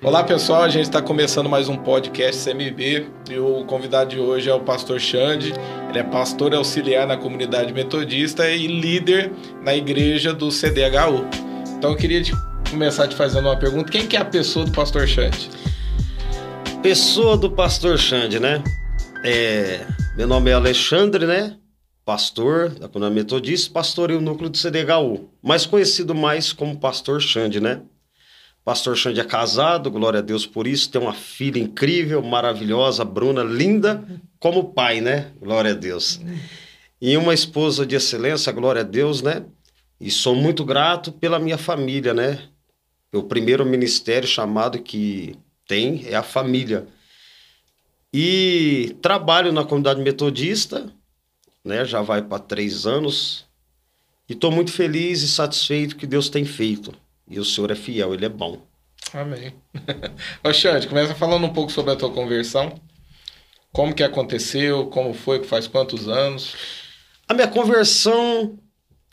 Olá pessoal, a gente está começando mais um podcast CMB e o convidado de hoje é o pastor Xande. Ele é pastor auxiliar na comunidade metodista e líder na igreja do CDHU. Então eu queria te, começar te fazendo uma pergunta: quem que é a pessoa do pastor Xande? Pessoa do pastor Xande, né? É, meu nome é Alexandre, né? Pastor da comunidade metodista, pastor e o núcleo do CDHU, mais conhecido mais como pastor Xande, né? Pastor Xande é casado, glória a Deus por isso. Tem uma filha incrível, maravilhosa, Bruna, linda como pai, né? Glória a Deus. E uma esposa de excelência, glória a Deus, né? E sou muito grato pela minha família, né? O primeiro ministério chamado que tem é a família. E trabalho na comunidade metodista, né? Já vai para três anos. E estou muito feliz e satisfeito que Deus tem feito. E o Senhor é fiel, Ele é bom. Amém. Ô Xande, começa falando um pouco sobre a tua conversão. Como que aconteceu, como foi, que faz quantos anos? A minha conversão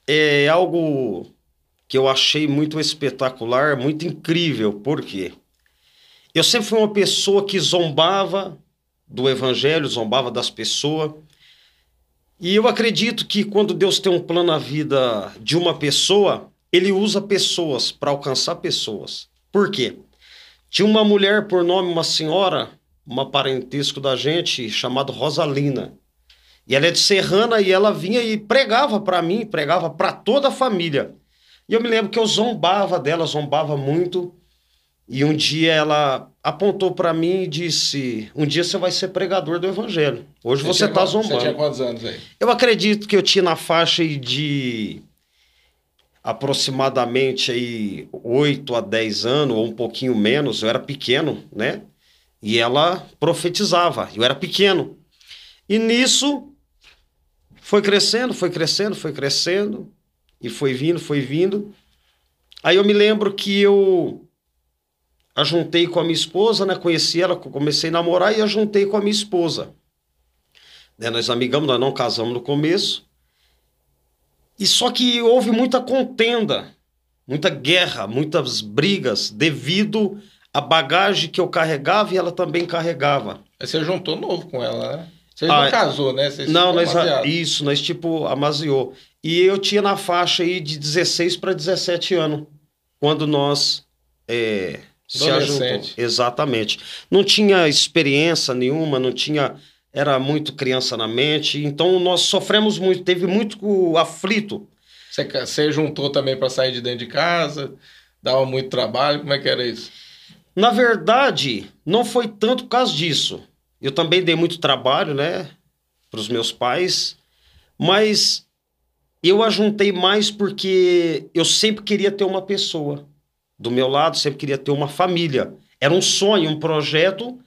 é algo que eu achei muito espetacular, muito incrível. Por quê? Eu sempre fui uma pessoa que zombava do evangelho, zombava das pessoas. E eu acredito que quando Deus tem um plano na vida de uma pessoa, ele usa pessoas para alcançar pessoas. Por quê? Tinha uma mulher por nome, uma senhora, uma parentesco da gente, chamada Rosalina. E ela é de Serrana e ela vinha e pregava para mim, pregava para toda a família. E eu me lembro que eu zombava dela, zombava muito. E um dia ela apontou para mim e disse: Um dia você vai ser pregador do evangelho. Hoje você está zombando. Você tinha quantos anos aí? Eu acredito que eu tinha na faixa de aproximadamente aí 8 a 10 anos, ou um pouquinho menos, eu era pequeno, né? E ela profetizava, eu era pequeno. E nisso foi crescendo, foi crescendo, foi crescendo, e foi vindo, foi vindo. Aí eu me lembro que eu ajuntei com a minha esposa, né? Conheci ela, comecei a namorar e ajuntei com a minha esposa. Né? Nós amigamos, nós não casamos no começo. E só que houve muita contenda, muita guerra, muitas brigas devido à bagagem que eu carregava e ela também carregava. você juntou novo com ela, né? Você ah, não casou, né? Não, nós, isso, nós tipo amaziou. E eu tinha na faixa aí de 16 para 17 anos, quando nós é, se ajuntou. Exatamente. Não tinha experiência nenhuma, não tinha era muito criança na mente, então nós sofremos muito, teve muito aflito. Você, você juntou também para sair de dentro de casa, dava muito trabalho, como é que era isso? Na verdade, não foi tanto por causa disso. Eu também dei muito trabalho, né, para os meus pais, mas eu ajuntei mais porque eu sempre queria ter uma pessoa do meu lado, sempre queria ter uma família. Era um sonho, um projeto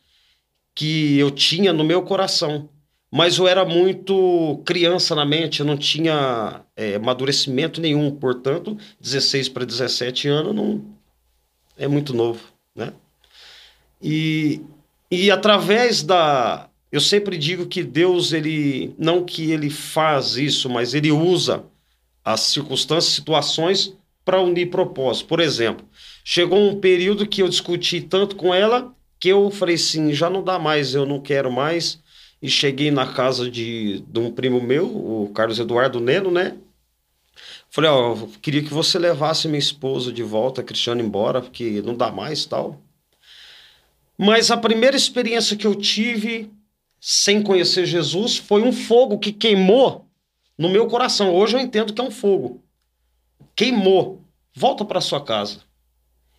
que eu tinha no meu coração. Mas eu era muito criança na mente, eu não tinha é, amadurecimento nenhum. Portanto, 16 para 17 anos não é muito novo, né? E, e através da... Eu sempre digo que Deus, ele não que ele faz isso, mas ele usa as circunstâncias, situações para unir propósitos. Por exemplo, chegou um período que eu discuti tanto com ela que eu falei assim, já não dá mais, eu não quero mais. E cheguei na casa de, de um primo meu, o Carlos Eduardo Neno, né? Falei, ó, queria que você levasse minha esposa de volta, a Cristiano, embora, porque não dá mais tal. Mas a primeira experiência que eu tive sem conhecer Jesus foi um fogo que queimou no meu coração. Hoje eu entendo que é um fogo. Queimou. Volta para sua casa.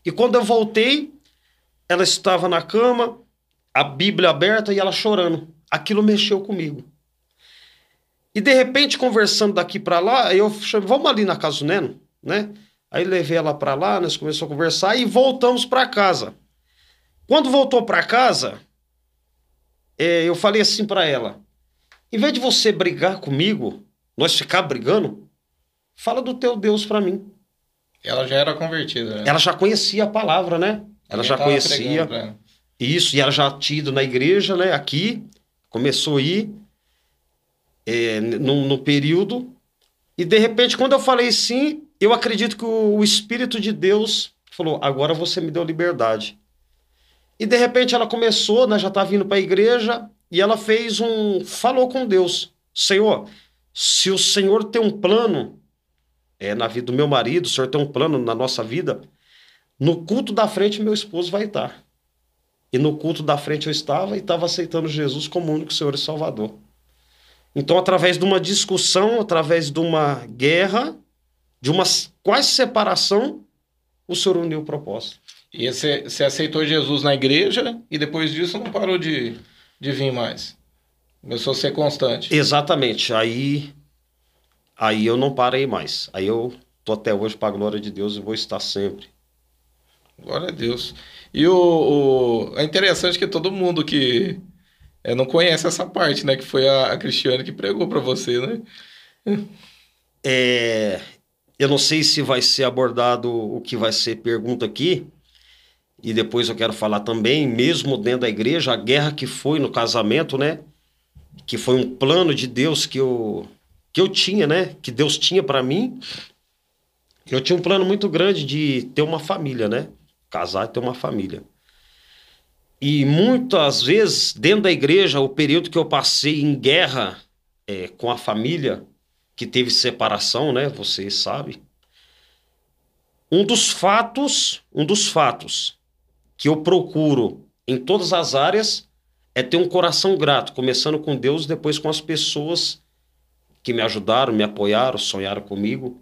E quando eu voltei, ela estava na cama, a Bíblia aberta e ela chorando. Aquilo mexeu comigo. E de repente, conversando daqui para lá, eu chamei, vamos ali na casa do Neno, né? Aí levei ela para lá, nós começamos a conversar e voltamos para casa. Quando voltou para casa, é, eu falei assim para ela: em vez de você brigar comigo, nós ficar brigando, fala do teu Deus para mim. Ela já era convertida, né? Ela já conhecia a palavra, né? Ela já conhecia isso, e ela já tinha ido na igreja, né? Aqui, começou a ir é, no, no período, e de repente, quando eu falei sim, eu acredito que o, o Espírito de Deus falou: agora você me deu liberdade. E de repente ela começou, né, já tá vindo para a igreja, e ela fez um. falou com Deus: Senhor, se o Senhor tem um plano é, na vida do meu marido, o Senhor tem um plano na nossa vida, no culto da frente meu esposo vai estar. E no culto da frente eu estava e estava aceitando Jesus como único Senhor e Salvador. Então, através de uma discussão, através de uma guerra, de uma quase separação, o Senhor uniu o propósito. E você, você aceitou Jesus na igreja e depois disso não parou de, de vir mais? Começou a ser constante. Exatamente. Aí, aí eu não parei mais. Aí eu tô até hoje para a glória de Deus e vou estar sempre. Glória a Deus. E o, o, é interessante que todo mundo que é, não conhece essa parte, né? Que foi a, a Cristiane que pregou para você, né? É, eu não sei se vai ser abordado o que vai ser pergunta aqui, e depois eu quero falar também, mesmo dentro da igreja, a guerra que foi no casamento, né? Que foi um plano de Deus que eu, que eu tinha, né? Que Deus tinha para mim. Eu tinha um plano muito grande de ter uma família, né? Casar e ter uma família. E muitas vezes, dentro da igreja, o período que eu passei em guerra é, com a família, que teve separação, né? Vocês sabem. Um dos fatos, um dos fatos que eu procuro em todas as áreas é ter um coração grato, começando com Deus, depois com as pessoas que me ajudaram, me apoiaram, sonharam comigo.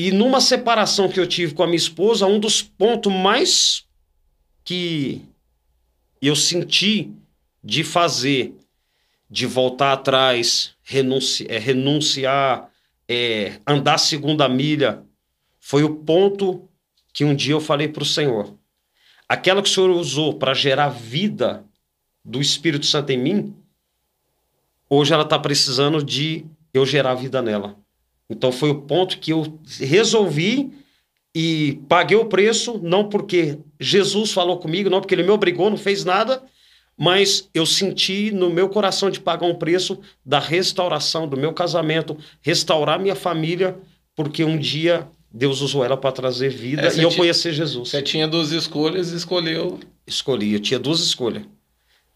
E numa separação que eu tive com a minha esposa, um dos pontos mais que eu senti de fazer, de voltar atrás, é, renunciar, é, andar segunda milha, foi o ponto que um dia eu falei para o Senhor: aquela que o Senhor usou para gerar vida do Espírito Santo em mim, hoje ela está precisando de eu gerar vida nela. Então foi o ponto que eu resolvi e paguei o preço, não porque Jesus falou comigo, não porque ele me obrigou, não fez nada, mas eu senti no meu coração de pagar um preço da restauração do meu casamento, restaurar minha família, porque um dia Deus usou ela para trazer vida é, e eu conhecer Jesus. Você tinha duas escolhas e escolheu. Escolhi, eu tinha duas escolhas.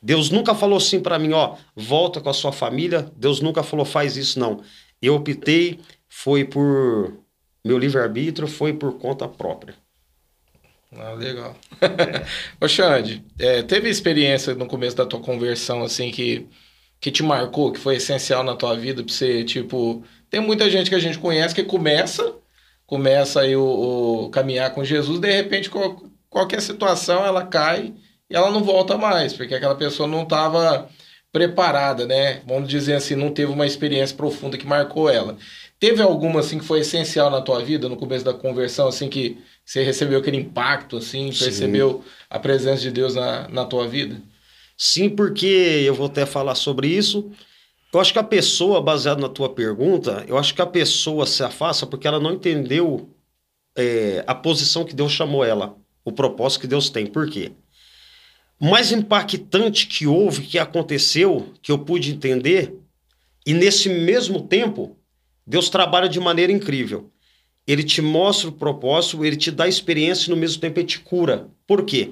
Deus nunca falou assim para mim, ó, volta com a sua família. Deus nunca falou, faz isso, não. Eu optei, foi por meu livre-arbítrio foi por conta própria. Ah, legal. Ô, Xande, é, teve experiência no começo da tua conversão, assim, que, que te marcou, que foi essencial na tua vida pra você, tipo... Tem muita gente que a gente conhece que começa, começa aí o, o caminhar com Jesus, de repente qual, qualquer situação ela cai e ela não volta mais, porque aquela pessoa não estava preparada, né? Vamos dizer assim, não teve uma experiência profunda que marcou ela. Teve alguma assim que foi essencial na tua vida no começo da conversão, assim que você recebeu aquele impacto, assim, Sim. percebeu a presença de Deus na, na tua vida? Sim, porque eu vou até falar sobre isso. Eu acho que a pessoa, baseado na tua pergunta, eu acho que a pessoa se afasta porque ela não entendeu é, a posição que Deus chamou ela, o propósito que Deus tem. Por quê? Mais impactante que houve, que aconteceu, que eu pude entender, e nesse mesmo tempo, Deus trabalha de maneira incrível. Ele te mostra o propósito, ele te dá experiência e no mesmo tempo ele te cura. Por quê?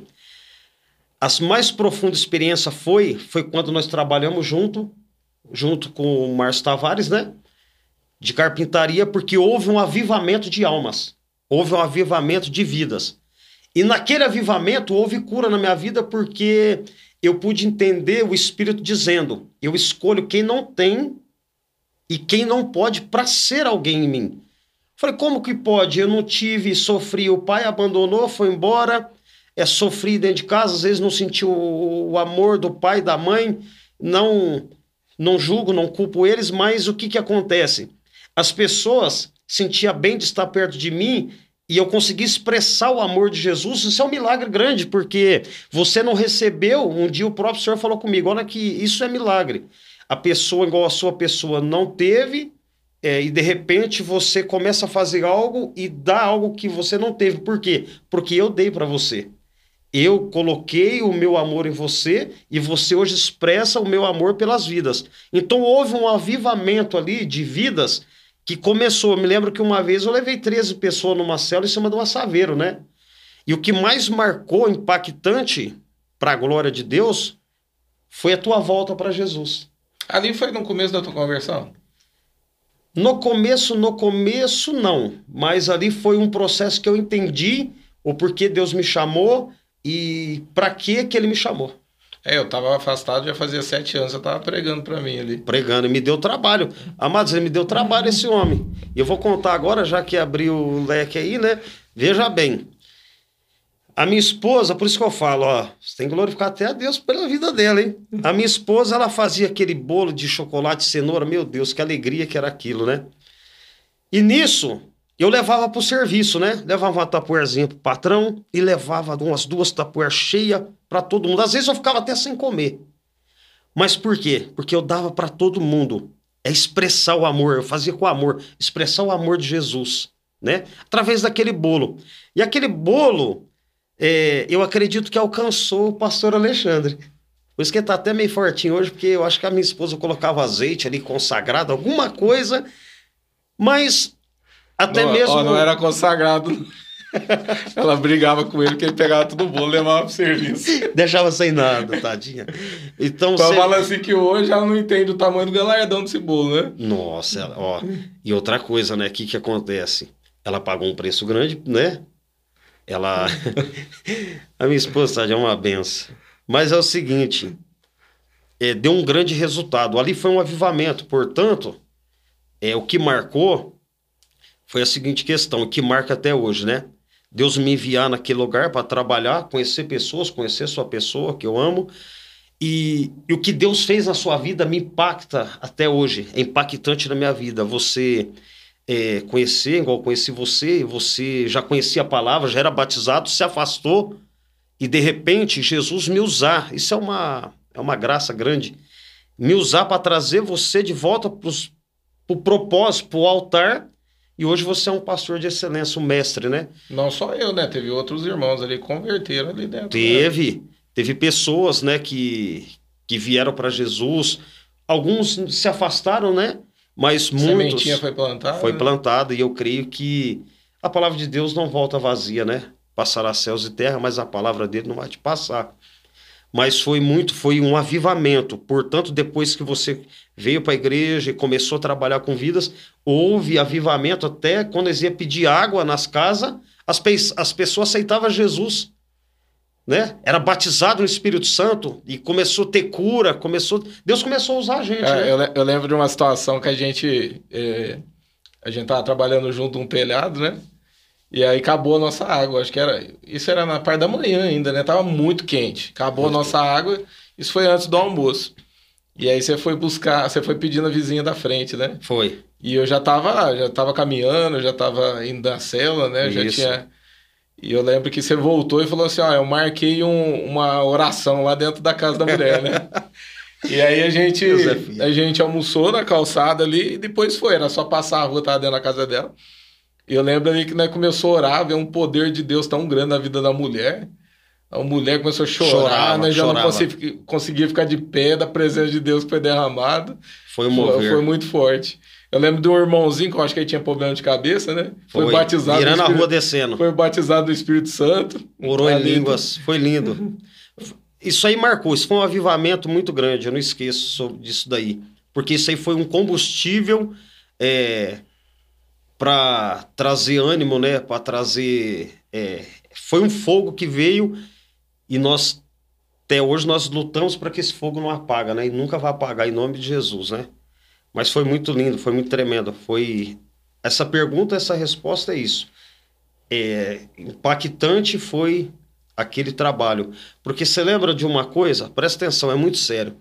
As mais profundas experiências foi foi quando nós trabalhamos junto, junto com o Márcio Tavares, né? De carpintaria, porque houve um avivamento de almas. Houve um avivamento de vidas. E naquele avivamento houve cura na minha vida porque eu pude entender o Espírito dizendo: eu escolho quem não tem e quem não pode para ser alguém em mim. Falei, como que pode? Eu não tive, sofri, o pai abandonou, foi embora, é sofri dentro de casa, às vezes não senti o, o amor do pai da mãe, não não julgo, não culpo eles, mas o que que acontece? As pessoas sentiam bem de estar perto de mim e eu consegui expressar o amor de Jesus, isso é um milagre grande, porque você não recebeu, um dia o próprio Senhor falou comigo, olha que isso é milagre a pessoa igual a sua pessoa não teve, é, e de repente você começa a fazer algo e dá algo que você não teve. Por quê? Porque eu dei para você. Eu coloquei o meu amor em você e você hoje expressa o meu amor pelas vidas. Então houve um avivamento ali de vidas que começou. Eu me lembro que uma vez eu levei 13 pessoas numa cela em cima de um assaveiro, né? E o que mais marcou, impactante para a glória de Deus, foi a tua volta para Jesus. Ali foi no começo da tua conversão? No começo, no começo, não. Mas ali foi um processo que eu entendi o porquê Deus me chamou e para que que ele me chamou. É, eu tava afastado já fazia sete anos, eu tava pregando para mim ali. Pregando, e me deu trabalho. Amados, ele me deu trabalho esse homem. E eu vou contar agora, já que abriu o leque aí, né? Veja bem. A minha esposa, por isso que eu falo, ó, você tem que glorificar até a Deus pela vida dela, hein? A minha esposa, ela fazia aquele bolo de chocolate cenoura, meu Deus, que alegria que era aquilo, né? E nisso, eu levava pro serviço, né? Levava uma tapuerzinha pro patrão e levava umas duas tapueras cheias para todo mundo. Às vezes eu ficava até sem comer. Mas por quê? Porque eu dava para todo mundo. É expressar o amor, eu fazia com amor, expressar o amor de Jesus, né? Através daquele bolo. E aquele bolo, é, eu acredito que alcançou o pastor Alexandre. Por isso que ele tá até meio fortinho hoje, porque eu acho que a minha esposa colocava azeite ali consagrado, alguma coisa, mas até não, mesmo. Ó, não era consagrado. Ela brigava com ele, porque ele pegava tudo bolo e levava pro serviço. Deixava sem nada, tadinha. Então, você... fala assim que hoje ela não entende o tamanho do galardão desse bolo, né? Nossa, ó. E outra coisa, né? O que, que acontece? Ela pagou um preço grande, né? Ela. a minha esposa é uma benção. Mas é o seguinte: é, deu um grande resultado. Ali foi um avivamento. Portanto, é, o que marcou foi a seguinte questão, que marca até hoje, né? Deus me enviar naquele lugar para trabalhar, conhecer pessoas, conhecer sua pessoa, que eu amo. E, e o que Deus fez na sua vida me impacta até hoje, é impactante na minha vida. Você é, conhecer, igual conheci você, você já conhecia a palavra, já era batizado, se afastou e de repente Jesus me usar. Isso é uma, é uma graça grande. Me usar para trazer você de volta para o pro propósito, para o altar. E hoje você é um pastor de excelência, um mestre, né? Não só eu, né? Teve outros irmãos ali que converteram ali dentro. né? Teve, teve pessoas, né, que, que vieram para Jesus. Alguns se afastaram, né? Mas muitos Sementinha foi plantada. foi plantada e eu creio que a palavra de Deus não volta vazia, né? Passará céus e terra, mas a palavra dele não vai te passar. Mas foi muito, foi um avivamento. Portanto, depois que você veio para a igreja e começou a trabalhar com vidas, houve avivamento até quando eles iam pedir água nas casas, as, pe- as pessoas aceitavam Jesus. Né? Era batizado no Espírito Santo e começou a ter cura, começou, Deus começou a usar a gente, É, né? eu, le- eu lembro de uma situação que a gente. é, a gente tava trabalhando junto num telhado, né? E aí acabou a nossa água. Acho que era. Isso era na parte da manhã ainda, né? Tava muito quente. Acabou Muito a nossa água. Isso foi antes do almoço. E aí você foi buscar, você foi pedindo a vizinha da frente, né? Foi. E eu já tava, já tava caminhando, já tava indo da cela, né? Já tinha. E eu lembro que você voltou e falou assim: ó, eu marquei um- uma oração lá dentro da casa da mulher, né? E aí a gente, a gente almoçou na calçada ali e depois foi, era só passar a rua, tava dentro da casa dela. E eu lembro ali que nós começou a orar, ver um poder de Deus tão grande na vida da mulher. A mulher começou a chorar, Chorava, nós já chorava. não consegui- conseguia ficar de pé da presença de Deus que foi derramado. Foi um mover. foi muito forte. Eu lembro de um irmãozinho que eu acho que ele tinha problema de cabeça, né? Foi, batizado. Virando no a rua Espírito, descendo. Foi batizado no Espírito Santo. Orou em Ali. línguas. Foi lindo. Isso aí marcou. Isso foi um avivamento muito grande. Eu não esqueço disso daí. Porque isso aí foi um combustível é, para trazer ânimo, né? Para trazer. é, foi um fogo que veio e nós. Até hoje nós lutamos para que esse fogo não apaga, né? E nunca vai apagar em nome de Jesus, né? Mas foi muito lindo, foi muito tremendo. Foi essa pergunta, essa resposta é isso. É, impactante foi aquele trabalho. Porque você lembra de uma coisa? Presta atenção, é muito sério.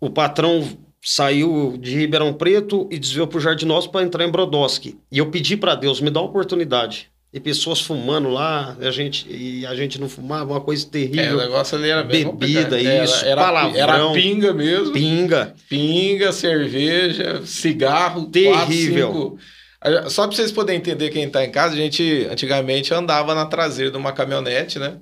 O patrão saiu de Ribeirão Preto e desviou para o Jardinópolis para entrar em Brodowski. E eu pedi para Deus, me dá uma oportunidade. E pessoas fumando lá, a gente, e a gente não fumava, uma coisa É, o terrível. negócio ali era bem Bebida, complicado. Era- isso, era, palavrão. Era pinga mesmo. Pinga. Pinga, cerveja, cigarro, Terrível. quatro, cinco. Só para vocês poderem entender quem está em casa, a gente antigamente andava na traseira de uma caminhonete, né?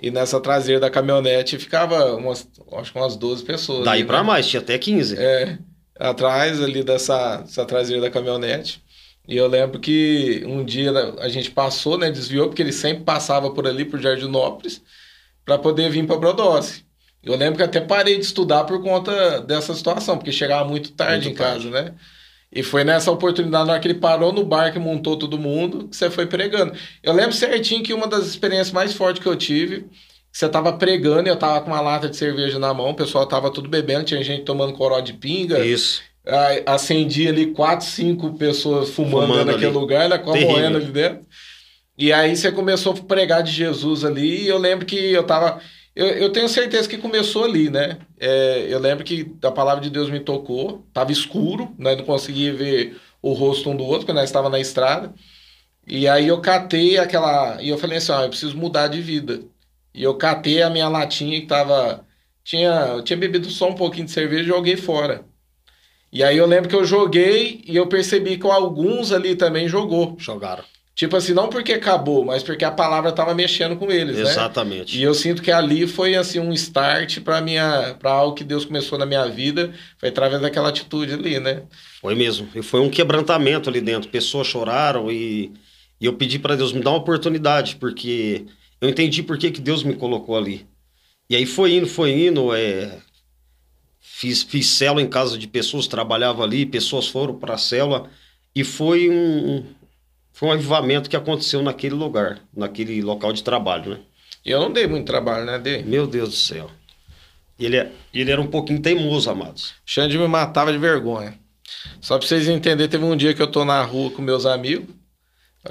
E nessa traseira da caminhonete ficava umas, acho que umas 12 pessoas. Daí ali, para né? mais, tinha até 15. É, atrás ali dessa, dessa traseira da caminhonete. E eu lembro que um dia a gente passou, né? Desviou, porque ele sempre passava por ali, por Jardinópolis, para poder vir para Brodowski. Eu lembro que até parei de estudar por conta dessa situação, porque chegava muito tarde muito em tarde. casa, né? E foi nessa oportunidade, na hora que ele parou no bar que montou todo mundo, que você foi pregando. Eu lembro certinho que uma das experiências mais fortes que eu tive, você tava pregando, eu tava com uma lata de cerveja na mão, o pessoal tava tudo bebendo, tinha gente tomando coró de pinga. Isso. Acendia ali quatro, cinco pessoas fumando, fumando naquele ali. lugar, né, com a moeda ali dentro. E aí você começou a pregar de Jesus ali, e eu lembro que eu tava eu, eu tenho certeza que começou ali, né? É, eu lembro que a palavra de Deus me tocou, tava escuro, né? não conseguia ver o rosto um do outro, porque nós estava na estrada. E aí eu catei aquela. E eu falei assim: ó, eu preciso mudar de vida. E eu catei a minha latinha que tava. Tinha, eu tinha bebido só um pouquinho de cerveja e joguei fora. E aí eu lembro que eu joguei e eu percebi que alguns ali também jogou. Jogaram. Tipo assim, não porque acabou, mas porque a palavra estava mexendo com eles, Exatamente. né? Exatamente. E eu sinto que ali foi assim um start para minha para algo que Deus começou na minha vida, foi através daquela atitude ali, né? Foi mesmo. E foi um quebrantamento ali dentro. Pessoas choraram e, e eu pedi para Deus me dar uma oportunidade, porque eu entendi por que, que Deus me colocou ali. E aí foi indo, foi indo, é... fiz, fiz célula em casa de pessoas, trabalhava ali, pessoas foram para a célula e foi um, foi um avivamento que aconteceu naquele lugar, naquele local de trabalho, né? Eu não dei muito trabalho, né? Dei. Meu Deus do céu. Ele, é, ele era um pouquinho teimoso, amados. Xande me matava de vergonha. Só pra vocês entenderem, teve um dia que eu tô na rua com meus amigos.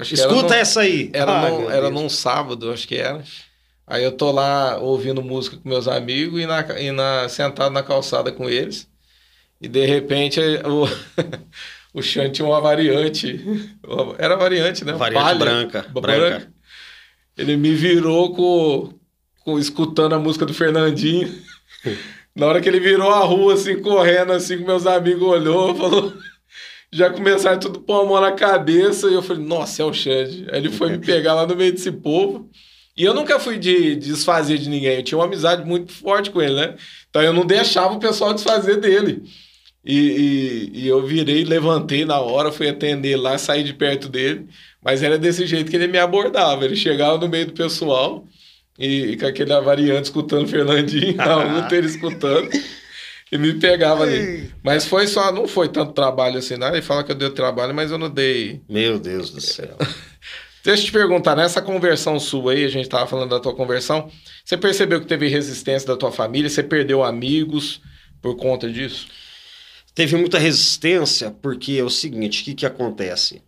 Escuta no, essa aí. Era, Ai, no, era num sábado, acho que era. Aí eu tô lá ouvindo música com meus amigos e, na, e na, sentado na calçada com eles. E de repente o, o Xan tinha uma variante. Era variante, né? Variante Palha, branca, branca. Ele me virou com, com escutando a música do Fernandinho. Na hora que ele virou a rua, assim, correndo, assim, com meus amigos olhou, falou. Já começaram tudo pôr a mão na cabeça. E eu falei, nossa, é o Xande. Aí ele foi me pegar lá no meio desse povo. E eu nunca fui de, de desfazer de ninguém. Eu tinha uma amizade muito forte com ele, né? Então eu não deixava o pessoal desfazer dele. E, e, e, eu virei, levantei na hora, fui atender lá, saí de perto dele. Mas era desse jeito que ele me abordava. Ele chegava no meio do pessoal e, e com aquele variante escutando Fernandinho, na outra ele escutando. E me pegava ali. Mas foi só, não foi tanto trabalho assim, nada. Ele fala que eu dei trabalho, mas eu não dei. Meu Deus do céu. Deixa eu te perguntar, nessa conversão sua aí, a gente estava falando da tua conversão, você percebeu que teve resistência da tua família? Você perdeu amigos por conta disso? Teve muita resistência, porque é o seguinte, o que, que acontece?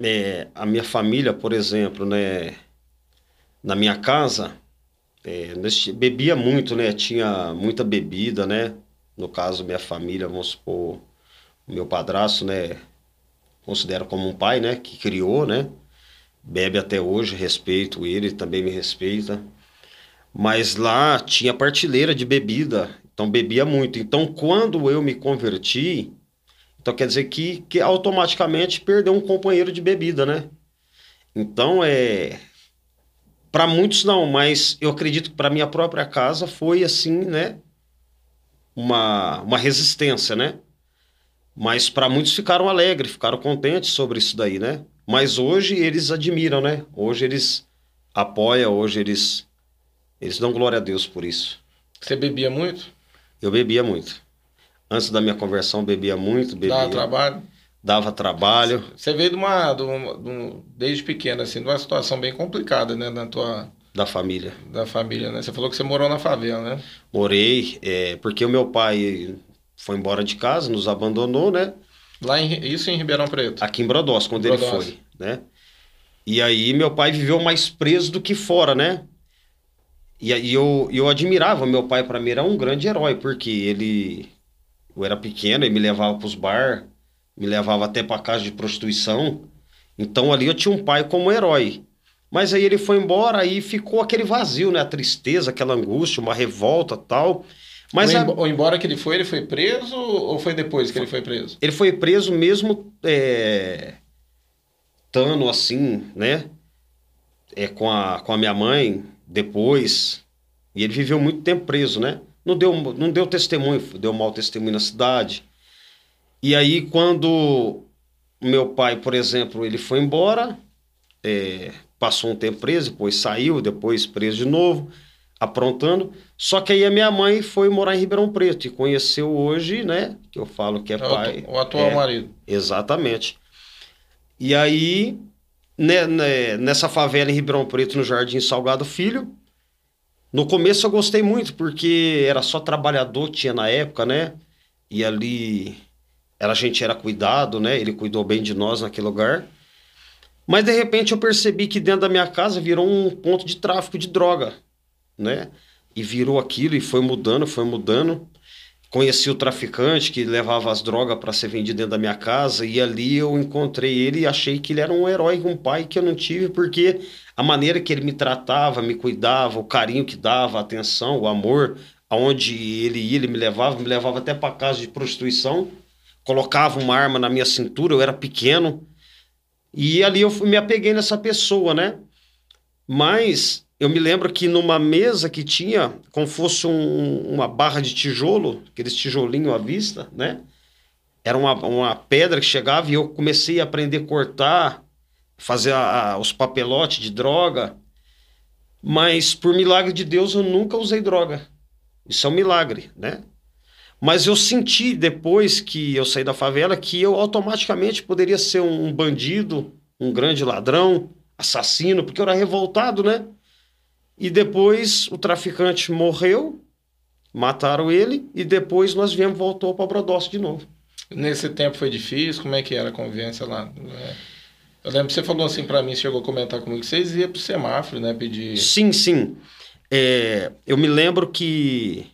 É, a minha família, por exemplo, né, na minha casa, é, bebia muito, né? Tinha muita bebida, né? No caso, minha família, vamos supor, meu padrasto, né? Considero como um pai, né? Que criou, né? Bebe até hoje, respeito ele, também me respeita. Mas lá tinha partilheira de bebida. Então bebia muito. Então quando eu me converti, então quer dizer que, que automaticamente perdeu um companheiro de bebida, né? Então é para muitos não, mas eu acredito que para minha própria casa foi assim, né? Uma, uma resistência, né? Mas para muitos ficaram alegres, ficaram contentes sobre isso daí, né? Mas hoje eles admiram, né? Hoje eles apoiam, hoje eles eles dão glória a Deus por isso. Você bebia muito? Eu bebia muito. Antes da minha conversão, bebia muito, bebia. Dava trabalho? Dava trabalho. Você veio de uma, de uma, de uma desde pequeno, assim, de uma situação bem complicada, né, na tua... Da família. Da família, né? Você falou que você morou na favela, né? Morei, é, porque o meu pai foi embora de casa, nos abandonou, né? Lá em, isso em Ribeirão Preto? Aqui em Brodós, quando Brodós. ele foi, né? E aí meu pai viveu mais preso do que fora, né? E, e eu, eu admirava meu pai, para mim era um grande herói, porque ele. Eu era pequeno, ele me levava para os bar, me levava até para casa de prostituição. Então ali eu tinha um pai como herói. Mas aí ele foi embora, aí ficou aquele vazio, né? A tristeza, aquela angústia, uma revolta tal. Mas ou, a... ou embora que ele foi, ele foi preso ou foi depois que ele foi preso? Ele foi preso mesmo é... tano assim, né? É, com, a, com a minha mãe, depois. E ele viveu muito tempo preso, né? Não deu, não deu testemunho, deu mau testemunho na cidade. E aí, quando meu pai, por exemplo, ele foi embora, é, passou um tempo preso, depois saiu, depois preso de novo, aprontando. Só que aí a minha mãe foi morar em Ribeirão Preto e conheceu hoje, né? Que eu falo que é, é pai. O atual é, marido. Exatamente. E aí, né, né, nessa favela em Ribeirão Preto, no Jardim Salgado Filho, no começo eu gostei muito, porque era só trabalhador, tinha na época, né? E ali a gente era cuidado, né? Ele cuidou bem de nós naquele lugar. Mas de repente eu percebi que dentro da minha casa virou um ponto de tráfico de droga, né? E virou aquilo e foi mudando, foi mudando. Conheci o traficante que levava as drogas para ser vendido dentro da minha casa e ali eu encontrei ele e achei que ele era um herói, um pai que eu não tive porque a maneira que ele me tratava, me cuidava, o carinho que dava, a atenção, o amor, aonde ele ia, ele me levava, me levava até para casa de prostituição, colocava uma arma na minha cintura, eu era pequeno, e ali eu me apeguei nessa pessoa, né? Mas eu me lembro que numa mesa que tinha, como fosse um, uma barra de tijolo, aqueles tijolinhos à vista, né? Era uma, uma pedra que chegava e eu comecei a aprender a cortar, fazer a, a, os papelotes de droga. Mas por milagre de Deus eu nunca usei droga. Isso é um milagre, né? Mas eu senti depois que eu saí da favela que eu automaticamente poderia ser um bandido, um grande ladrão, assassino, porque eu era revoltado, né? E depois o traficante morreu, mataram ele, e depois nós viemos, voltou para Brodowski de novo. Nesse tempo foi difícil? Como é que era a convivência lá? Eu lembro que você falou assim para mim, chegou a comentar comigo, que vocês iam pro semáforo, né? Pedir. Sim, sim. É, eu me lembro que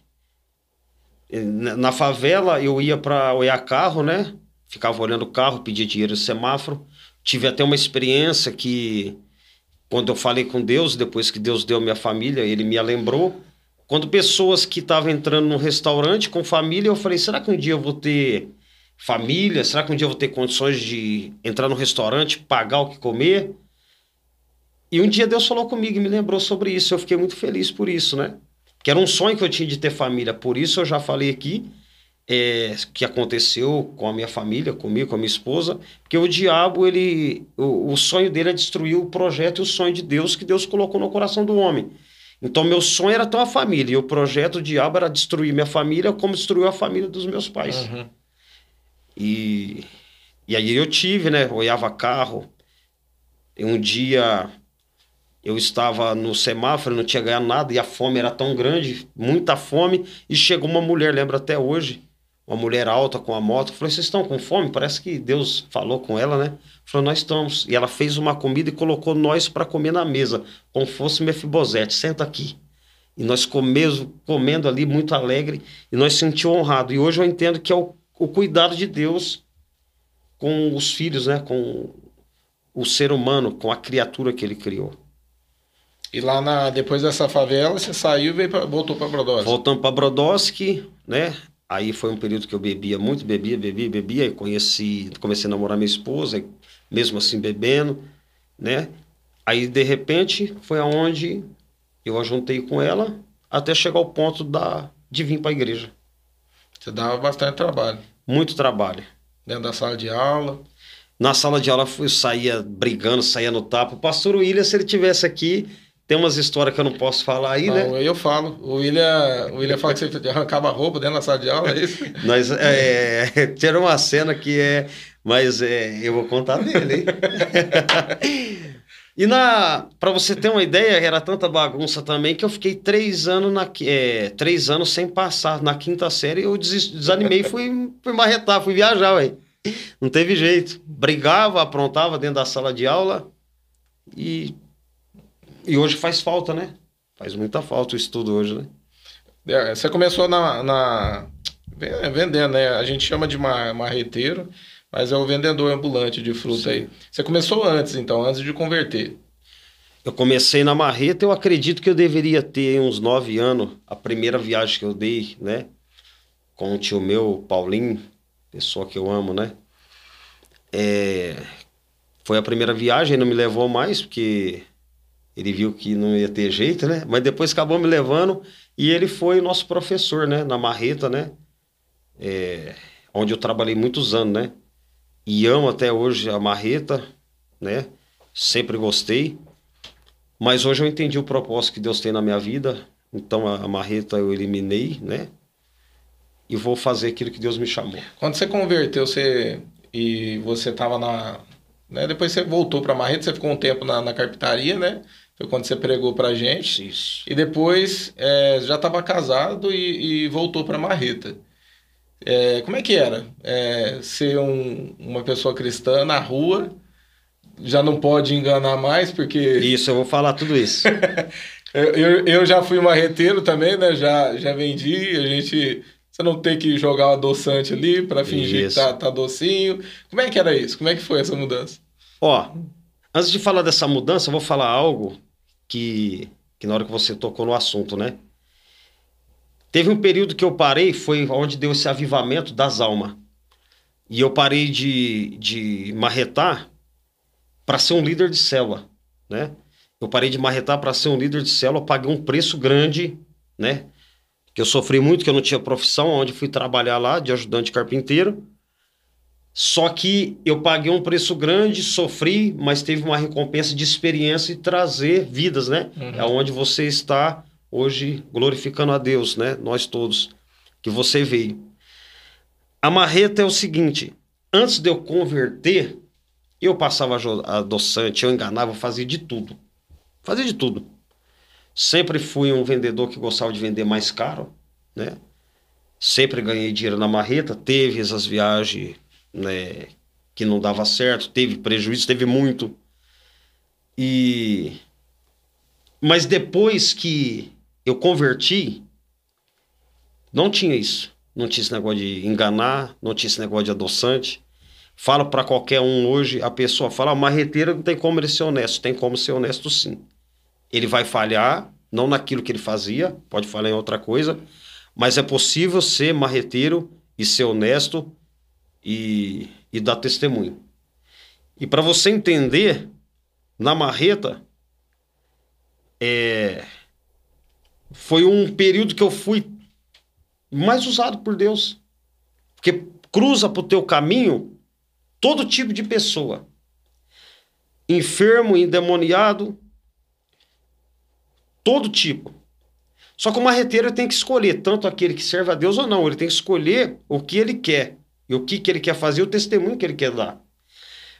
na favela eu ia para olhar carro, né? Ficava olhando o carro, pedia dinheiro no semáforo. Tive até uma experiência que, quando eu falei com Deus, depois que Deus deu minha família, ele me lembrou. Quando pessoas que estavam entrando num restaurante com família, eu falei: será que um dia eu vou ter família? Será que um dia eu vou ter condições de entrar no restaurante, pagar o que comer? E um dia Deus falou comigo e me lembrou sobre isso. Eu fiquei muito feliz por isso, né? que era um sonho que eu tinha de ter família. Por isso eu já falei aqui é, que aconteceu com a minha família, comigo, com a minha esposa, porque o diabo, ele, o, o sonho dele é destruir o projeto e o sonho de Deus que Deus colocou no coração do homem. Então, meu sonho era ter uma família, e o projeto do diabo era destruir minha família, como destruiu a família dos meus pais. Uhum. E, e aí eu tive, né? Olhava carro. E um dia eu estava no semáforo, não tinha ganhado nada e a fome era tão grande, muita fome. E chegou uma mulher, lembro até hoje, uma mulher alta com a moto. Falou: Vocês estão com fome? Parece que Deus falou com ela, né? Falou: Nós estamos. E ela fez uma comida e colocou nós para comer na mesa, como fosse Mefibosete: Senta aqui. E nós comemos, comendo ali muito alegre e nós sentimos honrado. E hoje eu entendo que é o, o cuidado de Deus com os filhos, né? Com o ser humano, com a criatura que ele criou. E lá na, depois dessa favela, você saiu e veio pra, voltou para Brodowski? Voltando para Brodowski, né? Aí foi um período que eu bebia muito, bebia, bebia, bebia. E conheci, comecei a namorar minha esposa, mesmo assim bebendo, né? Aí, de repente, foi aonde eu ajuntei com ela até chegar ao ponto da, de vir para a igreja. Você dava bastante trabalho. Muito trabalho. Dentro da sala de aula. Na sala de aula eu saía brigando, saía no tapa. O pastor William, se ele tivesse aqui, tem umas histórias que eu não posso falar aí, não, né? Eu falo. O William, o William fala que você arrancava roupa dentro da sala de aula, é isso? Nós, é, tinha uma cena que é. Mas é, eu vou contar dele, hein? e na. Para você ter uma ideia, era tanta bagunça também que eu fiquei três anos, na, é, três anos sem passar. Na quinta série eu desanimei e fui, fui marretar, fui viajar, ué. Não teve jeito. Brigava, aprontava dentro da sala de aula e e hoje faz falta, né? Faz muita falta o estudo hoje, né? É, você começou na, na, vendendo, né? A gente chama de marreteiro, mas é o vendedor ambulante de fruta Sim. aí. Você começou antes, então, antes de converter. Eu comecei na marreta, eu acredito que eu deveria ter uns nove anos, a primeira viagem que eu dei, né? Com o tio meu, Paulinho, pessoa que eu amo, né? É... Foi a primeira viagem, não me levou mais, porque ele viu que não ia ter jeito, né? Mas depois acabou me levando e ele foi nosso professor, né? Na Marreta, né? É, onde eu trabalhei muitos anos, né? e amo até hoje a marreta, né? Sempre gostei. Mas hoje eu entendi o propósito que Deus tem na minha vida. Então a, a marreta eu eliminei, né? E vou fazer aquilo que Deus me chamou. Quando você converteu, você e você estava na, né? Depois você voltou para marreta, você ficou um tempo na, na carpintaria, né? Foi quando você pregou pra gente. Isso. E depois é, já estava casado e, e voltou para marreta. É, como é que era é, ser um, uma pessoa cristã na rua? Já não pode enganar mais, porque. Isso, eu vou falar tudo isso. eu, eu, eu, já fui marreteiro também, né? Já, já vendi. A gente. Você não tem que jogar o adoçante ali para fingir isso. que tá, tá docinho. Como é que era isso? Como é que foi essa mudança? Ó, antes de falar dessa mudança, eu vou falar algo que, que na hora que você tocou no assunto, né? Teve um período que eu parei, foi onde deu esse avivamento das almas. E eu parei de, de marretar para ser um líder de célula, né? Eu parei de marretar para ser um líder de célula, paguei um preço grande, né? Que eu sofri muito, que eu não tinha profissão, onde fui trabalhar lá de ajudante carpinteiro. Só que eu paguei um preço grande, sofri, mas teve uma recompensa de experiência e trazer vidas, né? Uhum. É onde você está hoje glorificando a Deus, né? Nós todos, que você veio. A marreta é o seguinte: antes de eu converter, eu passava adoçante, eu enganava, eu fazia de tudo. Fazia de tudo. Sempre fui um vendedor que gostava de vender mais caro, né? Sempre ganhei dinheiro na marreta, teve essas viagens, né, que não dava certo, teve prejuízo, teve muito. E mas depois que eu converti, não tinha isso. Não tinha esse negócio de enganar, não tinha esse negócio de adoçante. Falo para qualquer um hoje, a pessoa fala, ah, marreteiro não tem como ele ser honesto. Tem como ser honesto sim. Ele vai falhar, não naquilo que ele fazia, pode falhar em outra coisa, mas é possível ser marreteiro e ser honesto e, e dar testemunho. E para você entender, na marreta, é, foi um período que eu fui mais usado por Deus. Porque cruza para o teu caminho todo tipo de pessoa. Enfermo, endemoniado, todo tipo. Só que o marreteiro tem que escolher tanto aquele que serve a Deus ou não. Ele tem que escolher o que ele quer e o que, que ele quer fazer, o testemunho que ele quer dar.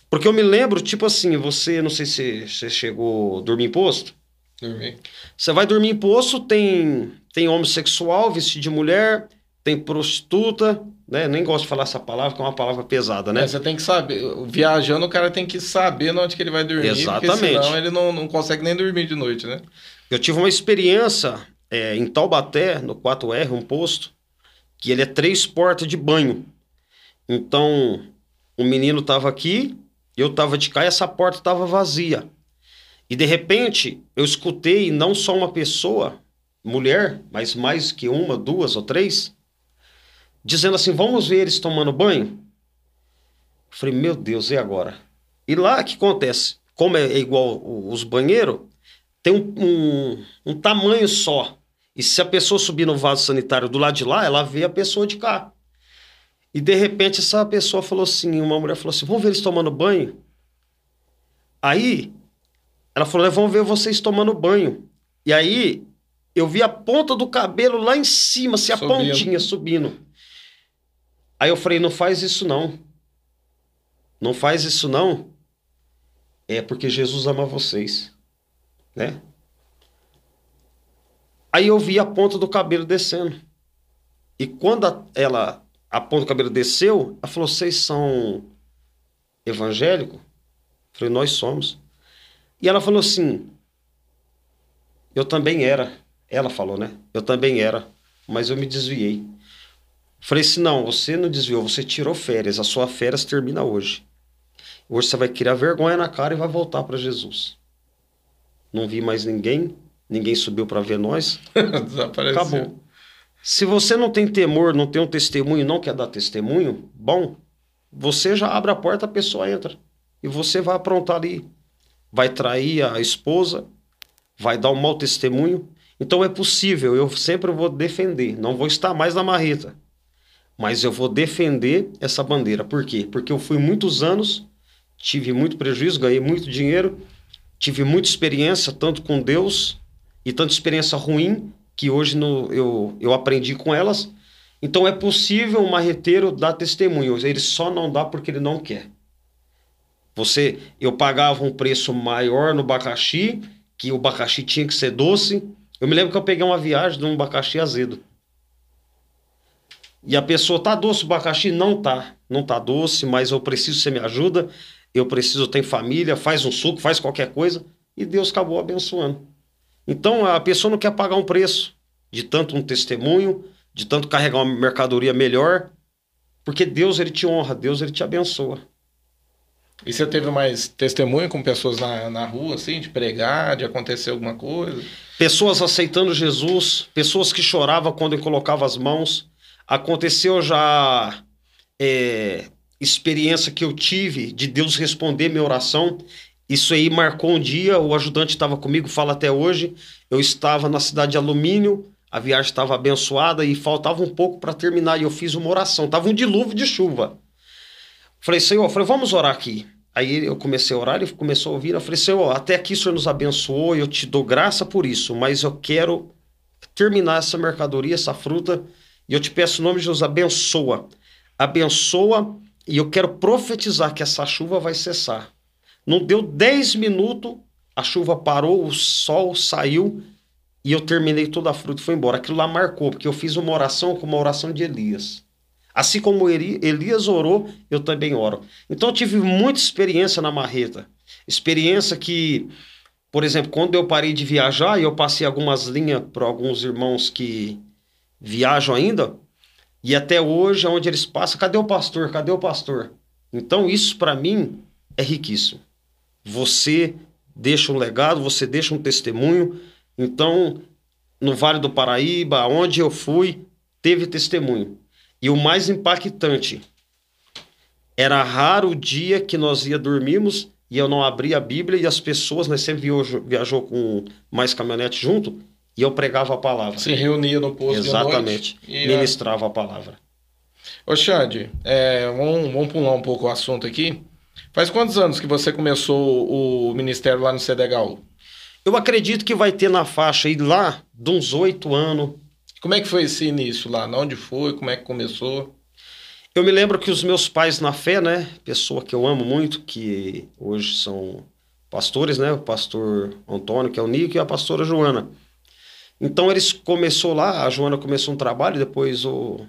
Porque eu me lembro, tipo assim, você, não sei se você chegou a dormir em posto. Dormir. Você vai dormir em poço, tem, tem homossexual vestido de mulher, tem prostituta, né? Nem gosto de falar essa palavra, que é uma palavra pesada, né? É, você tem que saber. Viajando, o cara tem que saber onde que ele vai dormir. Exatamente. Porque senão ele não, não consegue nem dormir de noite, né? Eu tive uma experiência é, em Taubaté, no 4R, um posto, que ele é três portas de banho. Então, o menino estava aqui, eu estava de cá e essa porta estava vazia. E de repente, eu escutei não só uma pessoa, mulher, mas mais que uma, duas ou três, dizendo assim: Vamos ver eles tomando banho? Eu falei: Meu Deus, e agora? E lá que acontece? Como é igual os banheiros, tem um, um, um tamanho só. E se a pessoa subir no vaso sanitário do lado de lá, ela vê a pessoa de cá. E de repente essa pessoa falou assim, uma mulher falou assim, vamos ver eles tomando banho? Aí ela falou: vamos ver vocês tomando banho. E aí eu vi a ponta do cabelo lá em cima, assim, a subindo. pontinha subindo. Aí eu falei: não faz isso não. Não faz isso não. É porque Jesus ama vocês. Né? Aí eu vi a ponta do cabelo descendo. E quando a, ela, a ponta do cabelo desceu, ela falou: vocês são evangélicos? Eu falei: nós somos. E ela falou assim: Eu também era. Ela falou, né? Eu também era, mas eu me desviei. Falei assim: Não, você não desviou, você tirou férias. A sua férias termina hoje. Hoje você vai criar vergonha na cara e vai voltar para Jesus. Não vi mais ninguém, ninguém subiu para ver nós. Desapareceu. Acabou. Se você não tem temor, não tem um testemunho, não quer dar testemunho, bom, você já abre a porta, a pessoa entra. E você vai aprontar ali vai trair a esposa, vai dar um mau testemunho. Então é possível, eu sempre vou defender, não vou estar mais na marreta. mas eu vou defender essa bandeira. Por quê? Porque eu fui muitos anos, tive muito prejuízo, ganhei muito dinheiro, tive muita experiência, tanto com Deus e tanta experiência ruim, que hoje no, eu, eu aprendi com elas. Então é possível um marreteiro dar testemunho, ele só não dá porque ele não quer. Você, eu pagava um preço maior no abacaxi, que o abacaxi tinha que ser doce. Eu me lembro que eu peguei uma viagem de um abacaxi azedo. E a pessoa, tá doce o abacaxi? Não tá. Não tá doce, mas eu preciso, você me ajuda. Eu preciso, ter família, faz um suco, faz qualquer coisa. E Deus acabou abençoando. Então a pessoa não quer pagar um preço de tanto um testemunho, de tanto carregar uma mercadoria melhor, porque Deus ele te honra, Deus ele te abençoa. E você teve mais testemunho com pessoas na, na rua, assim, de pregar, de acontecer alguma coisa? Pessoas aceitando Jesus, pessoas que choravam quando ele colocava as mãos, Aconteceu já é, experiência que eu tive de Deus responder minha oração. Isso aí marcou um dia, o ajudante estava comigo, fala até hoje. Eu estava na cidade de Alumínio, a viagem estava abençoada e faltava um pouco para terminar. E eu fiz uma oração, estava um dilúvio de chuva. Falei, Senhor, falei, vamos orar aqui. Aí eu comecei a orar, ele começou a ouvir. Eu falei, Senhor, até aqui o Senhor nos abençoou, eu te dou graça por isso, mas eu quero terminar essa mercadoria, essa fruta e eu te peço em nome de Jesus, abençoa. Abençoa e eu quero profetizar que essa chuva vai cessar. Não deu 10 minutos, a chuva parou, o sol saiu e eu terminei toda a fruta e foi embora. Aquilo lá marcou, porque eu fiz uma oração como uma oração de Elias. Assim como Elias orou, eu também oro. Então eu tive muita experiência na marreta. Experiência que, por exemplo, quando eu parei de viajar e eu passei algumas linhas para alguns irmãos que viajam ainda, e até hoje, onde eles passam, cadê o pastor? Cadê o pastor? Então, isso para mim é riquíssimo. Você deixa um legado, você deixa um testemunho. Então, no Vale do Paraíba, onde eu fui, teve testemunho. E o mais impactante, era raro o dia que nós ia dormirmos e eu não abria a Bíblia e as pessoas, nós sempre viajou, viajou com mais caminhonete junto, e eu pregava a palavra. Se reunia no posto Exatamente. de noite. Ministrava a palavra. Ô Xande, é, vamos, vamos pular um pouco o assunto aqui. Faz quantos anos que você começou o ministério lá no CDHU? Eu acredito que vai ter na faixa aí lá de uns oito anos. Como é que foi esse início lá? Onde foi? Como é que começou? Eu me lembro que os meus pais na fé, né? Pessoa que eu amo muito, que hoje são pastores, né? O pastor Antônio, que é o Nico, e a pastora Joana. Então eles começou lá, a Joana começou um trabalho, depois o,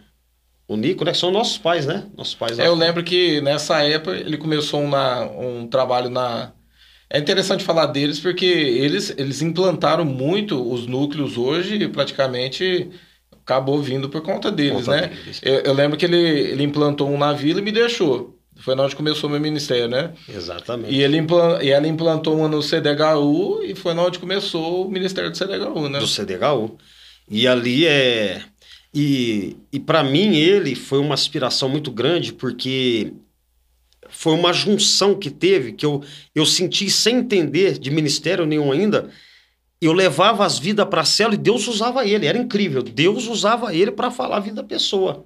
o Nico, né? Que são nossos pais, né? Nossos pais. É, eu lembro que nessa época ele começou uma, um trabalho na. É interessante falar deles porque eles, eles implantaram muito os núcleos hoje, praticamente acabou vindo por conta deles, conta né? Deles. Eu, eu, lembro que ele, ele implantou um na vila e me deixou. Foi onde começou meu ministério, né? Exatamente. E, ele implant... e ela implantou uma no CDHU e foi onde começou o ministério do CDHU, né? Do CDHU. E ali é. E, e para mim ele foi uma aspiração muito grande porque foi uma junção que teve que eu, eu senti sem entender de ministério nenhum ainda. Eu levava as vidas para a célula e Deus usava ele. Era incrível. Deus usava ele para falar a vida da pessoa.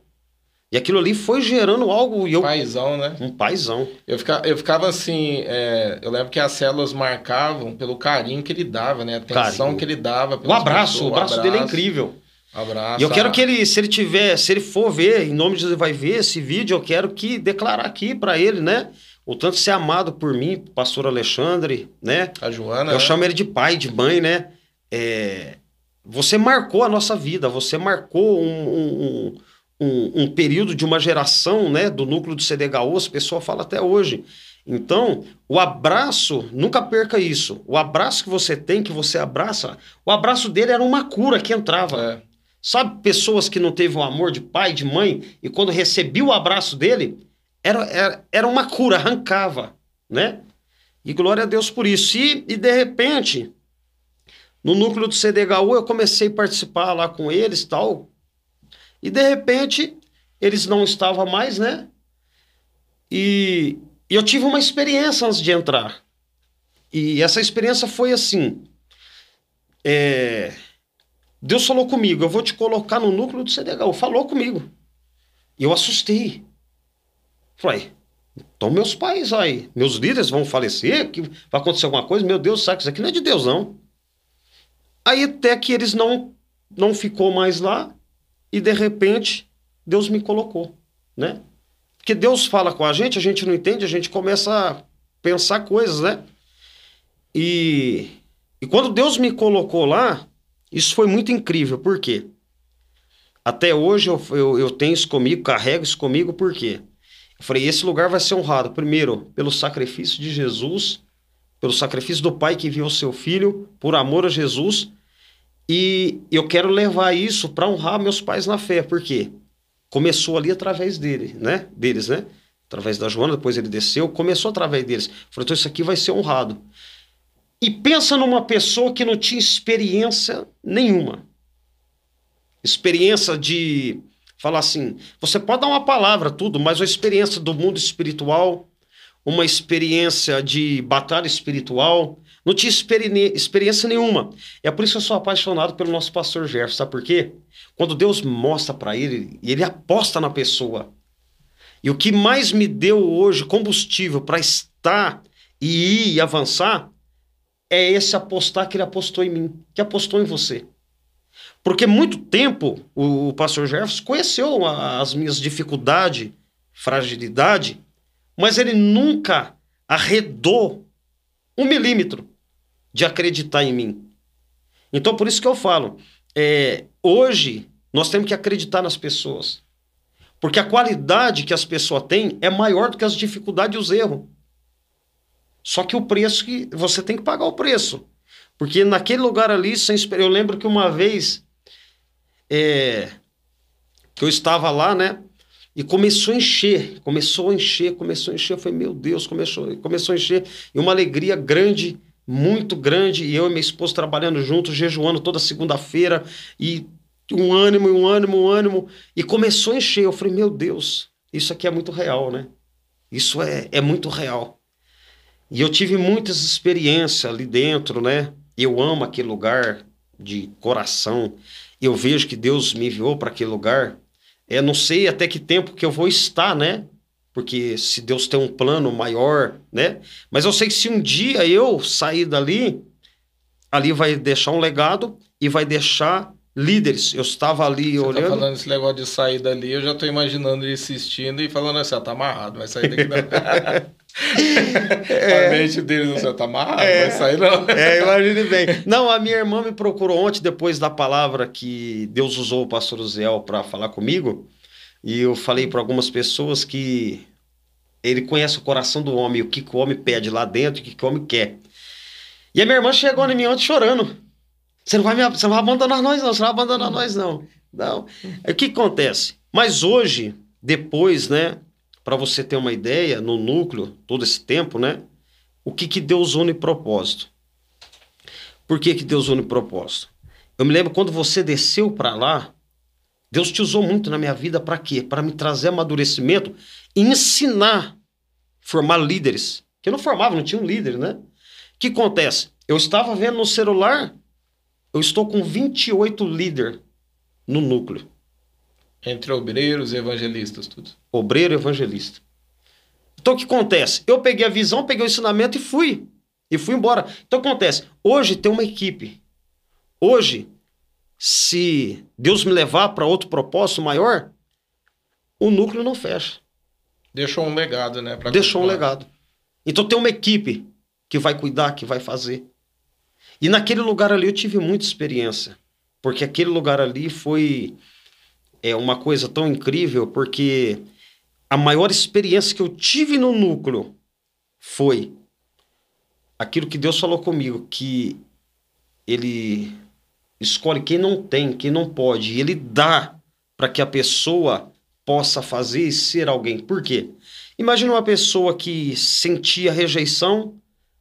E aquilo ali foi gerando algo. E eu, paizão, né? Um paizão. Eu ficava, eu ficava assim. É, eu lembro que as células marcavam pelo carinho que ele dava, né? A atenção carinho. que ele dava. O abraço, pessoas, o abraço, abraço dele é incrível. Abraço. E eu quero que ele, se ele tiver, se ele for ver, em nome de Jesus vai ver esse vídeo, eu quero que declarar aqui para ele, né? O tanto ser amado por mim, pastor Alexandre, né? A Joana. Eu né? chamo ele de pai, de mãe, né? É, você marcou a nossa vida, você marcou um, um, um, um, período de uma geração né, do núcleo do CDHU, as pessoas falam até hoje. Então, o abraço, nunca perca isso. O abraço que você tem, que você abraça, o abraço dele era uma cura que entrava. É. Sabe, pessoas que não teve o amor de pai, de mãe, e quando recebia o abraço dele, era, era, era uma cura, arrancava, né? E glória a Deus por isso. E, e de repente, no núcleo do CDHU, eu comecei a participar lá com eles tal, e de repente, eles não estavam mais, né? E, e eu tive uma experiência antes de entrar. E essa experiência foi assim: é, Deus falou comigo, eu vou te colocar no núcleo do CDHU. Falou comigo. E eu assustei. Falei, então meus pais aí, meus líderes vão falecer, que vai acontecer alguma coisa, meu Deus, sabe que isso aqui não é de Deus, não. Aí até que eles não, não ficou mais lá, e de repente Deus me colocou, né? Porque Deus fala com a gente, a gente não entende, a gente começa a pensar coisas, né? E, e quando Deus me colocou lá, isso foi muito incrível, por quê? Até hoje eu, eu, eu tenho isso comigo, carrego isso comigo, por quê? Eu falei, esse lugar vai ser honrado, primeiro, pelo sacrifício de Jesus, pelo sacrifício do Pai que enviou seu Filho, por amor a Jesus, e eu quero levar isso para honrar meus pais na fé, por quê? Começou ali através dele, né? deles, né? Através da Joana, depois ele desceu, começou através deles. falei, então isso aqui vai ser honrado. E pensa numa pessoa que não tinha experiência nenhuma experiência de falar assim, você pode dar uma palavra, tudo, mas a experiência do mundo espiritual, uma experiência de batalha espiritual, não tinha experi experiência nenhuma. É por isso que eu sou apaixonado pelo nosso pastor Jefferson, sabe por quê? Quando Deus mostra para ele, e ele aposta na pessoa. E o que mais me deu hoje combustível para estar e ir e avançar é esse apostar que ele apostou em mim, que apostou em você. Porque muito tempo o, pastor Jefferson conheceu as minhas dificuldades, fragilidade, mas ele nunca arredou um milímetro de acreditar em mim. Então, por isso que eu falo, é, hoje nós temos que acreditar nas pessoas. Porque a qualidade que as pessoas têm é maior do que as dificuldades e os erros. Só que o preço que você tem que pagar o preço. Porque naquele lugar ali, eu lembro que uma vez é, que eu estava lá, né? E começou a encher, começou a encher, começou a encher. Eu falei, meu Deus, começou, começou a encher. E uma alegria grande, muito grande. E eu e minha esposa trabalhando juntos, jejuando toda segunda-feira. E um ânimo, um ânimo, um ânimo. E começou a encher. Eu falei, meu Deus, isso aqui é muito real, né? Isso é, é muito real. E eu tive muitas experiências ali dentro, né? Eu amo aquele lugar de coração eu vejo que Deus me enviou para aquele lugar, é, não sei até que tempo que eu vou estar, né? Porque se Deus tem um plano maior, né? Mas eu sei que se um dia eu sair dali, ali vai deixar um legado e vai deixar líderes. Eu estava ali Você tá olhando. Tá falando esse negócio de sair dali, eu já estou imaginando ele assistindo e falando assim: ah, tá amarrado, vai sair daqui não. é. A mente dele não sei, tá amarrado, é. vai sair não. é, imagine bem. Não, a minha irmã me procurou ontem, depois da palavra que Deus usou o pastor Uziel para falar comigo. E eu falei para algumas pessoas que ele conhece o coração do homem, o que, que o homem pede lá dentro, o que, que o homem quer. E a minha irmã chegou em mim ontem chorando. Você não vai, me, você não vai abandonar nós, não. Você não vai abandonar nós, não. Não. o que acontece? Mas hoje, depois, né? Para você ter uma ideia, no núcleo, todo esse tempo, né? O que, que Deus une propósito? Por que, que Deus une propósito? Eu me lembro quando você desceu para lá, Deus te usou muito na minha vida para quê? Para me trazer amadurecimento e ensinar, formar líderes. Que eu não formava, não tinha um líder, né? O que acontece? Eu estava vendo no celular eu estou com 28 líderes no núcleo. Entre obreiros e evangelistas, tudo. Obreiro e evangelista. Então o que acontece? Eu peguei a visão, peguei o ensinamento e fui. E fui embora. Então o que acontece? Hoje tem uma equipe. Hoje, se Deus me levar para outro propósito maior, o núcleo não fecha. Deixou um legado, né? Deixou continuar. um legado. Então tem uma equipe que vai cuidar, que vai fazer. E naquele lugar ali eu tive muita experiência, porque aquele lugar ali foi é uma coisa tão incrível, porque a maior experiência que eu tive no núcleo foi aquilo que Deus falou comigo, que ele escolhe quem não tem, quem não pode, e ele dá para que a pessoa possa fazer e ser alguém. Por quê? Imagina uma pessoa que sentia rejeição,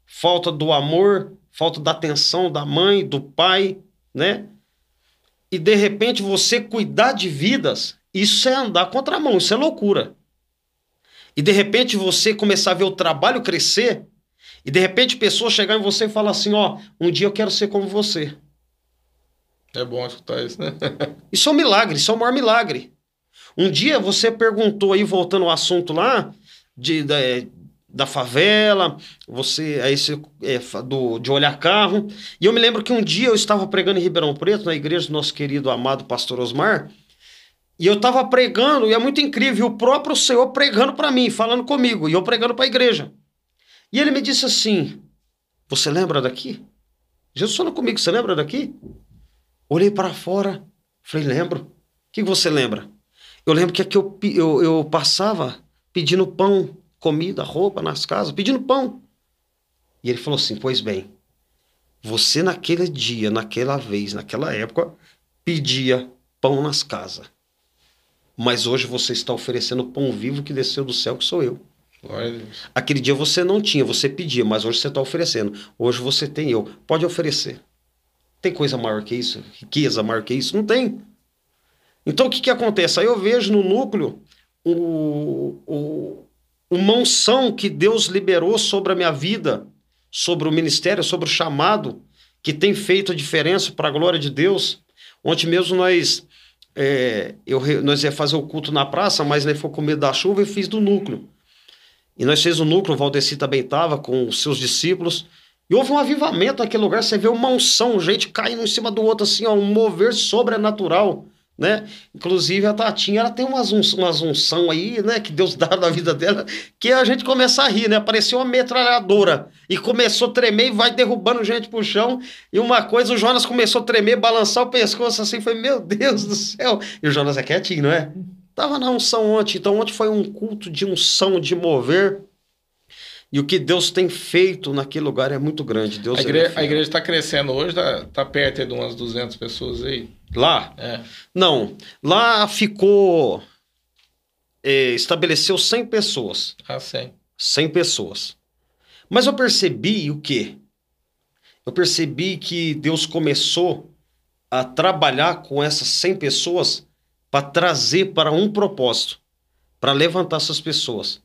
falta do amor, falta da atenção da mãe, do pai, né? E de repente você cuidar de vidas, isso é andar contra a mão, isso é loucura. E de repente você começar a ver o trabalho crescer, e de repente pessoas chegar em você e falar assim, ó, um dia eu quero ser como você. É bom escutar isso, né? isso é um milagre, isso é o maior milagre. Um dia você perguntou aí, voltando ao assunto lá, de, da, da favela, você aí você, é, do, de olhar carro. E eu me lembro que um dia eu estava pregando em Ribeirão Preto, na igreja do nosso querido amado pastor Osmar, e eu estava pregando, e é muito incrível, o próprio Senhor pregando para mim, falando comigo, e eu pregando para a igreja. E ele me disse assim: Você lembra daqui? Jesus falou comigo: Você lembra daqui? Olhei para fora, falei: Lembro. O que você lembra? Eu lembro que aqui eu, eu, eu passava pedindo pão comida, roupa nas casas, pedindo pão. E ele falou assim: Pois bem, você naquele dia, naquela vez, naquela época, pedia pão nas casas. Mas hoje você está oferecendo pão vivo que desceu do céu, que sou eu. Aquele dia você não tinha, você pedia, mas hoje você está oferecendo. Hoje você tem eu. Pode oferecer. Tem coisa maior que isso? Riqueza maior que isso? Não tem. Então o que, que acontece? Aí eu vejo no núcleo o, o, uma unção que Deus liberou sobre a minha vida, sobre o ministério, sobre o chamado, que tem feito a diferença para a glória de Deus. Ontem mesmo nós, é, eu, nós ia fazer o culto na praça, mas né, foi com medo da chuva e fiz do núcleo. E nós fizemos o núcleo, o Valdeci também estava com os seus discípulos. E houve um avivamento naquele lugar, você vê uma unção, gente caindo em cima do outro, assim, ó, um mover sobrenatural né? Inclusive a Tatinha, ela tem umas, umas unção aí, né? Que Deus dá na vida dela, que a gente começa a rir, né? Apareceu uma metralhadora e começou a tremer e vai derrubando gente pro chão. E uma coisa, o Jonas começou a tremer, balançar o pescoço assim, foi, meu Deus do céu. E o Jonas é quietinho, não é? Tava na unção ontem, então ontem foi um culto de unção, de mover. E o que Deus tem feito naquele lugar é muito grande. Deus a, igreja, é igreja está crescendo hoje, está tá perto de umas 200 pessoas aí. Lá? É. Não. Lá ficou. É, estabeleceu 100 pessoas. Ah, 100. 100 pessoas. Mas eu percebi o quê? Eu percebi que Deus começou a trabalhar com essas 100 pessoas para trazer para um propósito para levantar essas pessoas.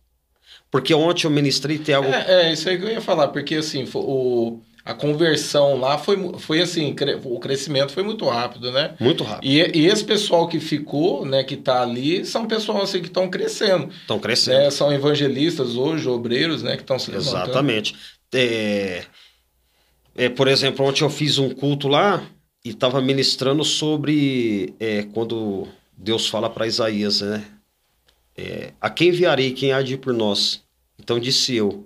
Porque ontem eu ministrei tem algo. É, é, isso aí que eu ia falar, porque assim, o, a conversão lá foi, foi assim, o crescimento foi muito rápido, né? Muito rápido. E, e esse pessoal que ficou, né, que está ali, são pessoas assim, que estão crescendo. Estão crescendo. Né? São evangelistas hoje, obreiros, né, que estão se levantando. Exatamente. É, é, por exemplo, ontem eu fiz um culto lá e estava ministrando sobre é, quando Deus fala para Isaías, né? É, a quem enviarei, quem há de ir por nós? Então disse eu,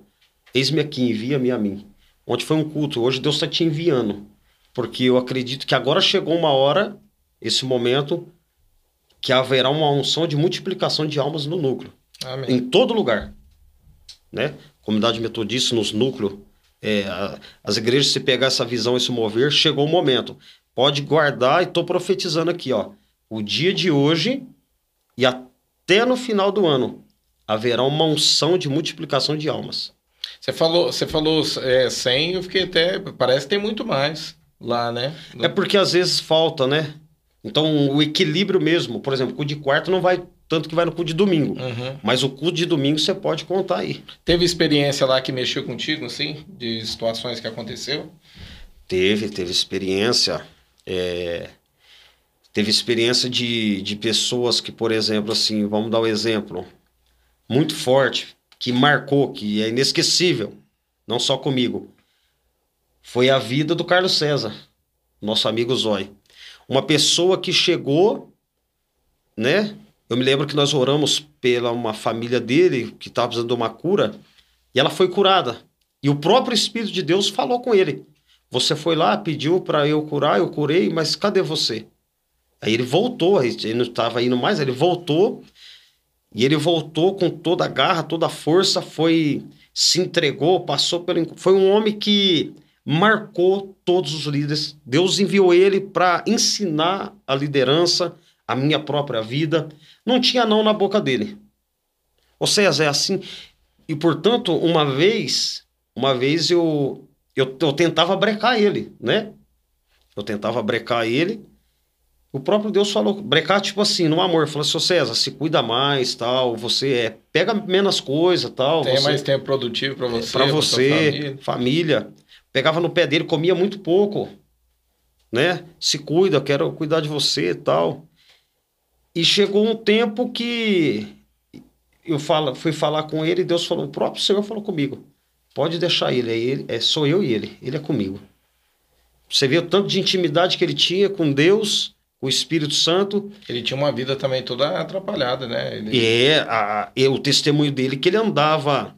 eis-me aqui, envia-me a mim. Ontem foi um culto, hoje Deus está te enviando. Porque eu acredito que agora chegou uma hora, esse momento, que haverá uma unção de multiplicação de almas no núcleo. Amém. Em todo lugar. Né? Comunidade metodista, nos núcleos, é, as igrejas, se pegar essa visão, esse mover, chegou o momento. Pode guardar, e estou profetizando aqui, ó. O dia de hoje e até no final do ano haverá uma unção de multiplicação de almas. Você falou, você falou é, 100, eu fiquei até. Parece que tem muito mais lá, né? É porque às vezes falta, né? Então o equilíbrio mesmo, por exemplo, o cu de quarto não vai tanto que vai no cu de domingo. Uhum. Mas o cu de domingo você pode contar aí. Teve experiência lá que mexeu contigo, assim? De situações que aconteceu? Teve, teve experiência. É... Teve experiência de, de pessoas que, por exemplo, assim, vamos dar um exemplo muito forte que marcou, que é inesquecível, não só comigo, foi a vida do Carlos César, nosso amigo Zói. Uma pessoa que chegou, né? Eu me lembro que nós oramos pela uma família dele que estava precisando de uma cura e ela foi curada. E o próprio Espírito de Deus falou com ele. Você foi lá, pediu para eu curar, eu curei, mas cadê você? Aí ele voltou, ele não estava indo mais, ele voltou e ele voltou com toda a garra, toda a força, foi se entregou, passou pelo foi um homem que marcou todos os líderes. Deus enviou ele para ensinar a liderança, a minha própria vida. Não tinha não na boca dele. Ou seja, é assim. E portanto, uma vez, uma vez eu eu, eu tentava brecar ele, né? Eu tentava brecar ele o próprio Deus falou, brecar tipo assim, no amor, falou assim, César, se cuida mais, tal, você é, pega menos coisa, tal. Tenha você, mais tempo produtivo para você. Para você, família. família. Pegava no pé dele, comia muito pouco, né? Se cuida, quero cuidar de você, tal. E chegou um tempo que eu falo, fui falar com ele e Deus falou, o próprio Senhor falou comigo. Pode deixar ele, é, ele, é sou eu e ele, ele é comigo. Você vê o tanto de intimidade que ele tinha com Deus, o Espírito Santo. Ele tinha uma vida também toda atrapalhada, né? Ele... É, a, é o testemunho dele que ele andava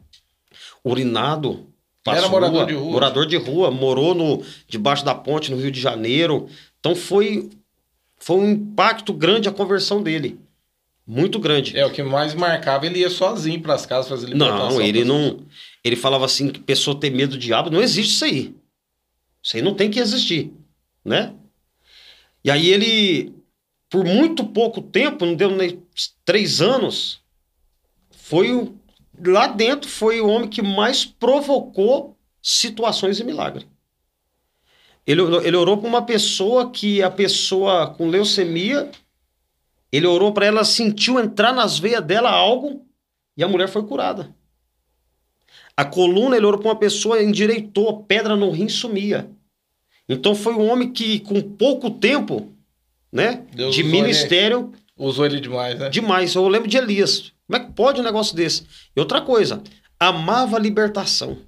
urinado. Ele era morador rua, de rua. Morador de rua, morou no, debaixo da ponte no Rio de Janeiro. Então foi, foi um impacto grande a conversão dele. Muito grande. É, o que mais marcava, ele ia sozinho para as casas fazer libertação. Não, ele não. Ele falava assim que pessoa ter medo do diabo. Não existe isso aí. Isso aí não tem que existir, né? E aí ele, por muito pouco tempo, não deu nem três anos, foi o, lá dentro foi o homem que mais provocou situações de milagre. Ele, ele orou para uma pessoa que a pessoa com leucemia, ele orou para ela, sentiu entrar nas veias dela algo e a mulher foi curada. A coluna, ele orou para uma pessoa, endireitou, pedra no rim sumia. Então foi um homem que, com pouco tempo, né, Deus de ministério. Ele, usou ele demais, né? Demais. Eu lembro de Elias. Como é que pode um negócio desse? E outra coisa, amava a libertação.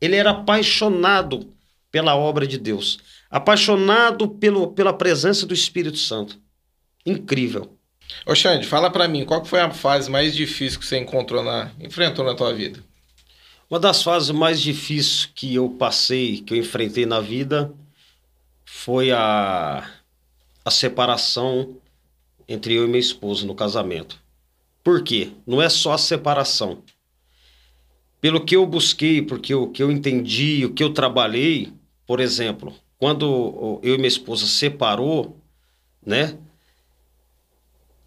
Ele era apaixonado pela obra de Deus, apaixonado pelo, pela presença do Espírito Santo. Incrível. Ô Xande, fala para mim, qual foi a fase mais difícil que você encontrou na enfrentou na tua vida? Uma das fases mais difíceis que eu passei, que eu enfrentei na vida, foi a, a separação entre eu e minha esposa no casamento. Por quê? Não é só a separação. Pelo que eu busquei, porque o que eu entendi, o que eu trabalhei, por exemplo, quando eu e minha esposa separou, né?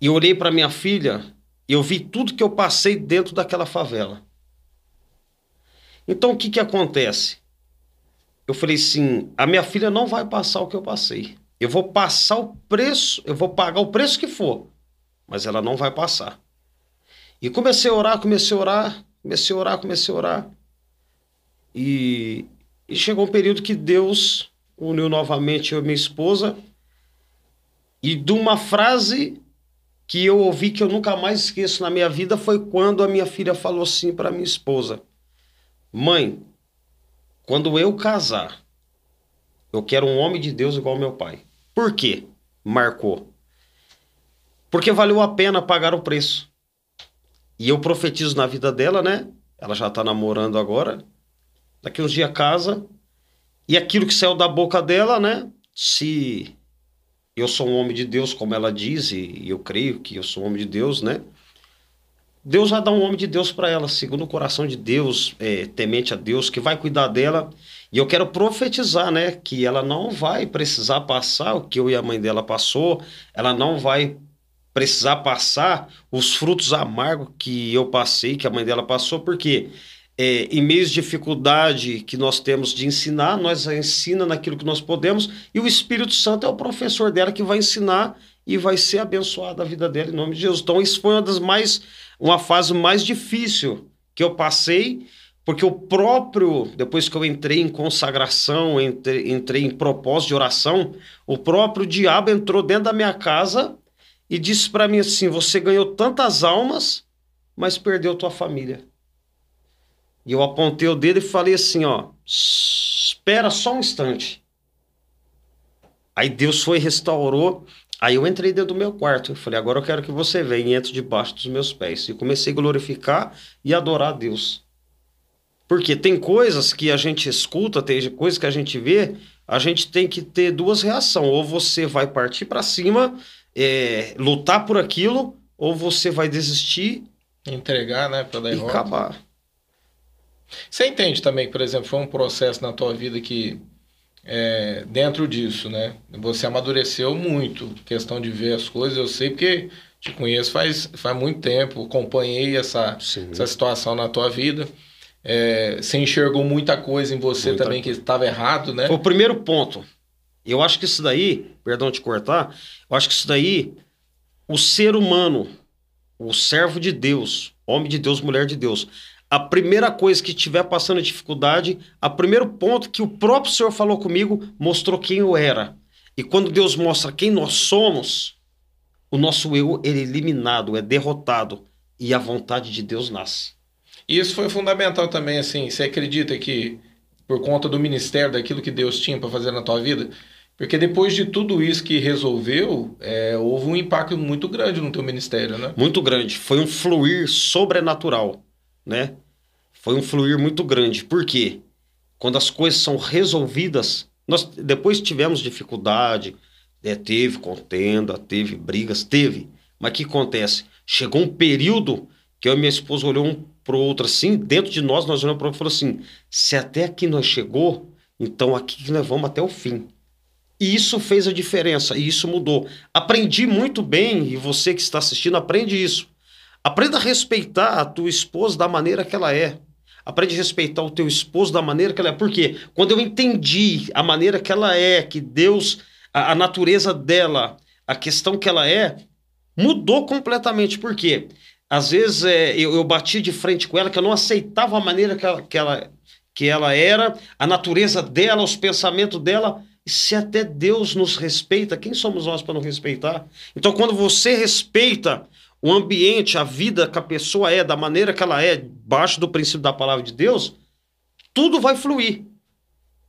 E olhei para minha filha, eu vi tudo que eu passei dentro daquela favela. Então o que que acontece? Eu falei assim: a minha filha não vai passar o que eu passei. Eu vou passar o preço, eu vou pagar o preço que for, mas ela não vai passar. E comecei a orar, comecei a orar, comecei a orar, comecei a orar. E, e chegou um período que Deus uniu novamente eu e minha esposa. E de uma frase que eu ouvi que eu nunca mais esqueço na minha vida foi quando a minha filha falou assim para minha esposa: Mãe, quando eu casar, eu quero um homem de Deus igual meu pai. Por quê? Marcou. Porque valeu a pena pagar o preço. E eu profetizo na vida dela, né? Ela já tá namorando agora. Daqui uns dias casa. E aquilo que saiu da boca dela, né? Se eu sou um homem de Deus, como ela diz, e eu creio que eu sou um homem de Deus, né? Deus vai dar um homem de Deus para ela, segundo o coração de Deus, é, temente a Deus, que vai cuidar dela. E eu quero profetizar, né, que ela não vai precisar passar o que eu e a mãe dela passou, ela não vai precisar passar os frutos amargos que eu passei, que a mãe dela passou, porque é, em meio de dificuldade que nós temos de ensinar, nós ensina naquilo que nós podemos, e o Espírito Santo é o professor dela que vai ensinar e vai ser abençoada a vida dela em nome de Jesus. Então, isso foi uma das mais uma fase mais difícil que eu passei, porque o próprio, depois que eu entrei em consagração, entrei, entrei em propósito de oração, o próprio diabo entrou dentro da minha casa e disse para mim assim: Você ganhou tantas almas, mas perdeu tua família. E eu apontei o dedo e falei assim: Ó, espera só um instante. Aí Deus foi e restaurou Aí eu entrei dentro do meu quarto. Eu falei, agora eu quero que você venha e entre debaixo dos meus pés. E comecei a glorificar e adorar a Deus. Porque tem coisas que a gente escuta, tem coisas que a gente vê, a gente tem que ter duas reações. Ou você vai partir para cima, é, lutar por aquilo, ou você vai desistir. Entregar, né, para derrota. E acabar. Você entende também que, por exemplo, foi um processo na tua vida que é, dentro disso, né? Você amadureceu muito, questão de ver as coisas. Eu sei porque te conheço faz, faz muito tempo, acompanhei essa, essa situação na tua vida. É, você enxergou muita coisa em você muita também que estava errado, né? Foi o primeiro ponto. Eu acho que isso daí, perdão te cortar, eu acho que isso daí, o ser humano, o servo de Deus, homem de Deus, mulher de Deus, a primeira coisa que estiver passando dificuldade, a primeiro ponto que o próprio Senhor falou comigo, mostrou quem eu era. E quando Deus mostra quem nós somos, o nosso eu é eliminado, é derrotado e a vontade de Deus nasce. E isso foi fundamental também, assim, você acredita que por conta do ministério, daquilo que Deus tinha para fazer na tua vida, porque depois de tudo isso que resolveu, é, houve um impacto muito grande no teu ministério, né? Muito grande. Foi um fluir sobrenatural, né? Foi um fluir muito grande. Por quê? Quando as coisas são resolvidas, nós depois tivemos dificuldade, é, teve contenda, teve brigas, teve. Mas o que acontece? Chegou um período que eu e minha esposa olhou um pro outro assim, dentro de nós, nós olhamos para o outro e falou assim: se até aqui nós chegou, então aqui nós vamos até o fim. E isso fez a diferença, e isso mudou. Aprendi muito bem, e você que está assistindo, aprende isso. Aprenda a respeitar a tua esposa da maneira que ela é. Aprende a respeitar o teu esposo da maneira que ela é. Por quê? Quando eu entendi a maneira que ela é, que Deus a, a natureza dela, a questão que ela é, mudou completamente. Por quê? Às vezes é, eu, eu bati de frente com ela, que eu não aceitava a maneira que ela, que ela, que ela era, a natureza dela, os pensamentos dela. E se até Deus nos respeita, quem somos nós para não respeitar? Então, quando você respeita o ambiente, a vida que a pessoa é, da maneira que ela é, baixo do princípio da palavra de Deus, tudo vai fluir.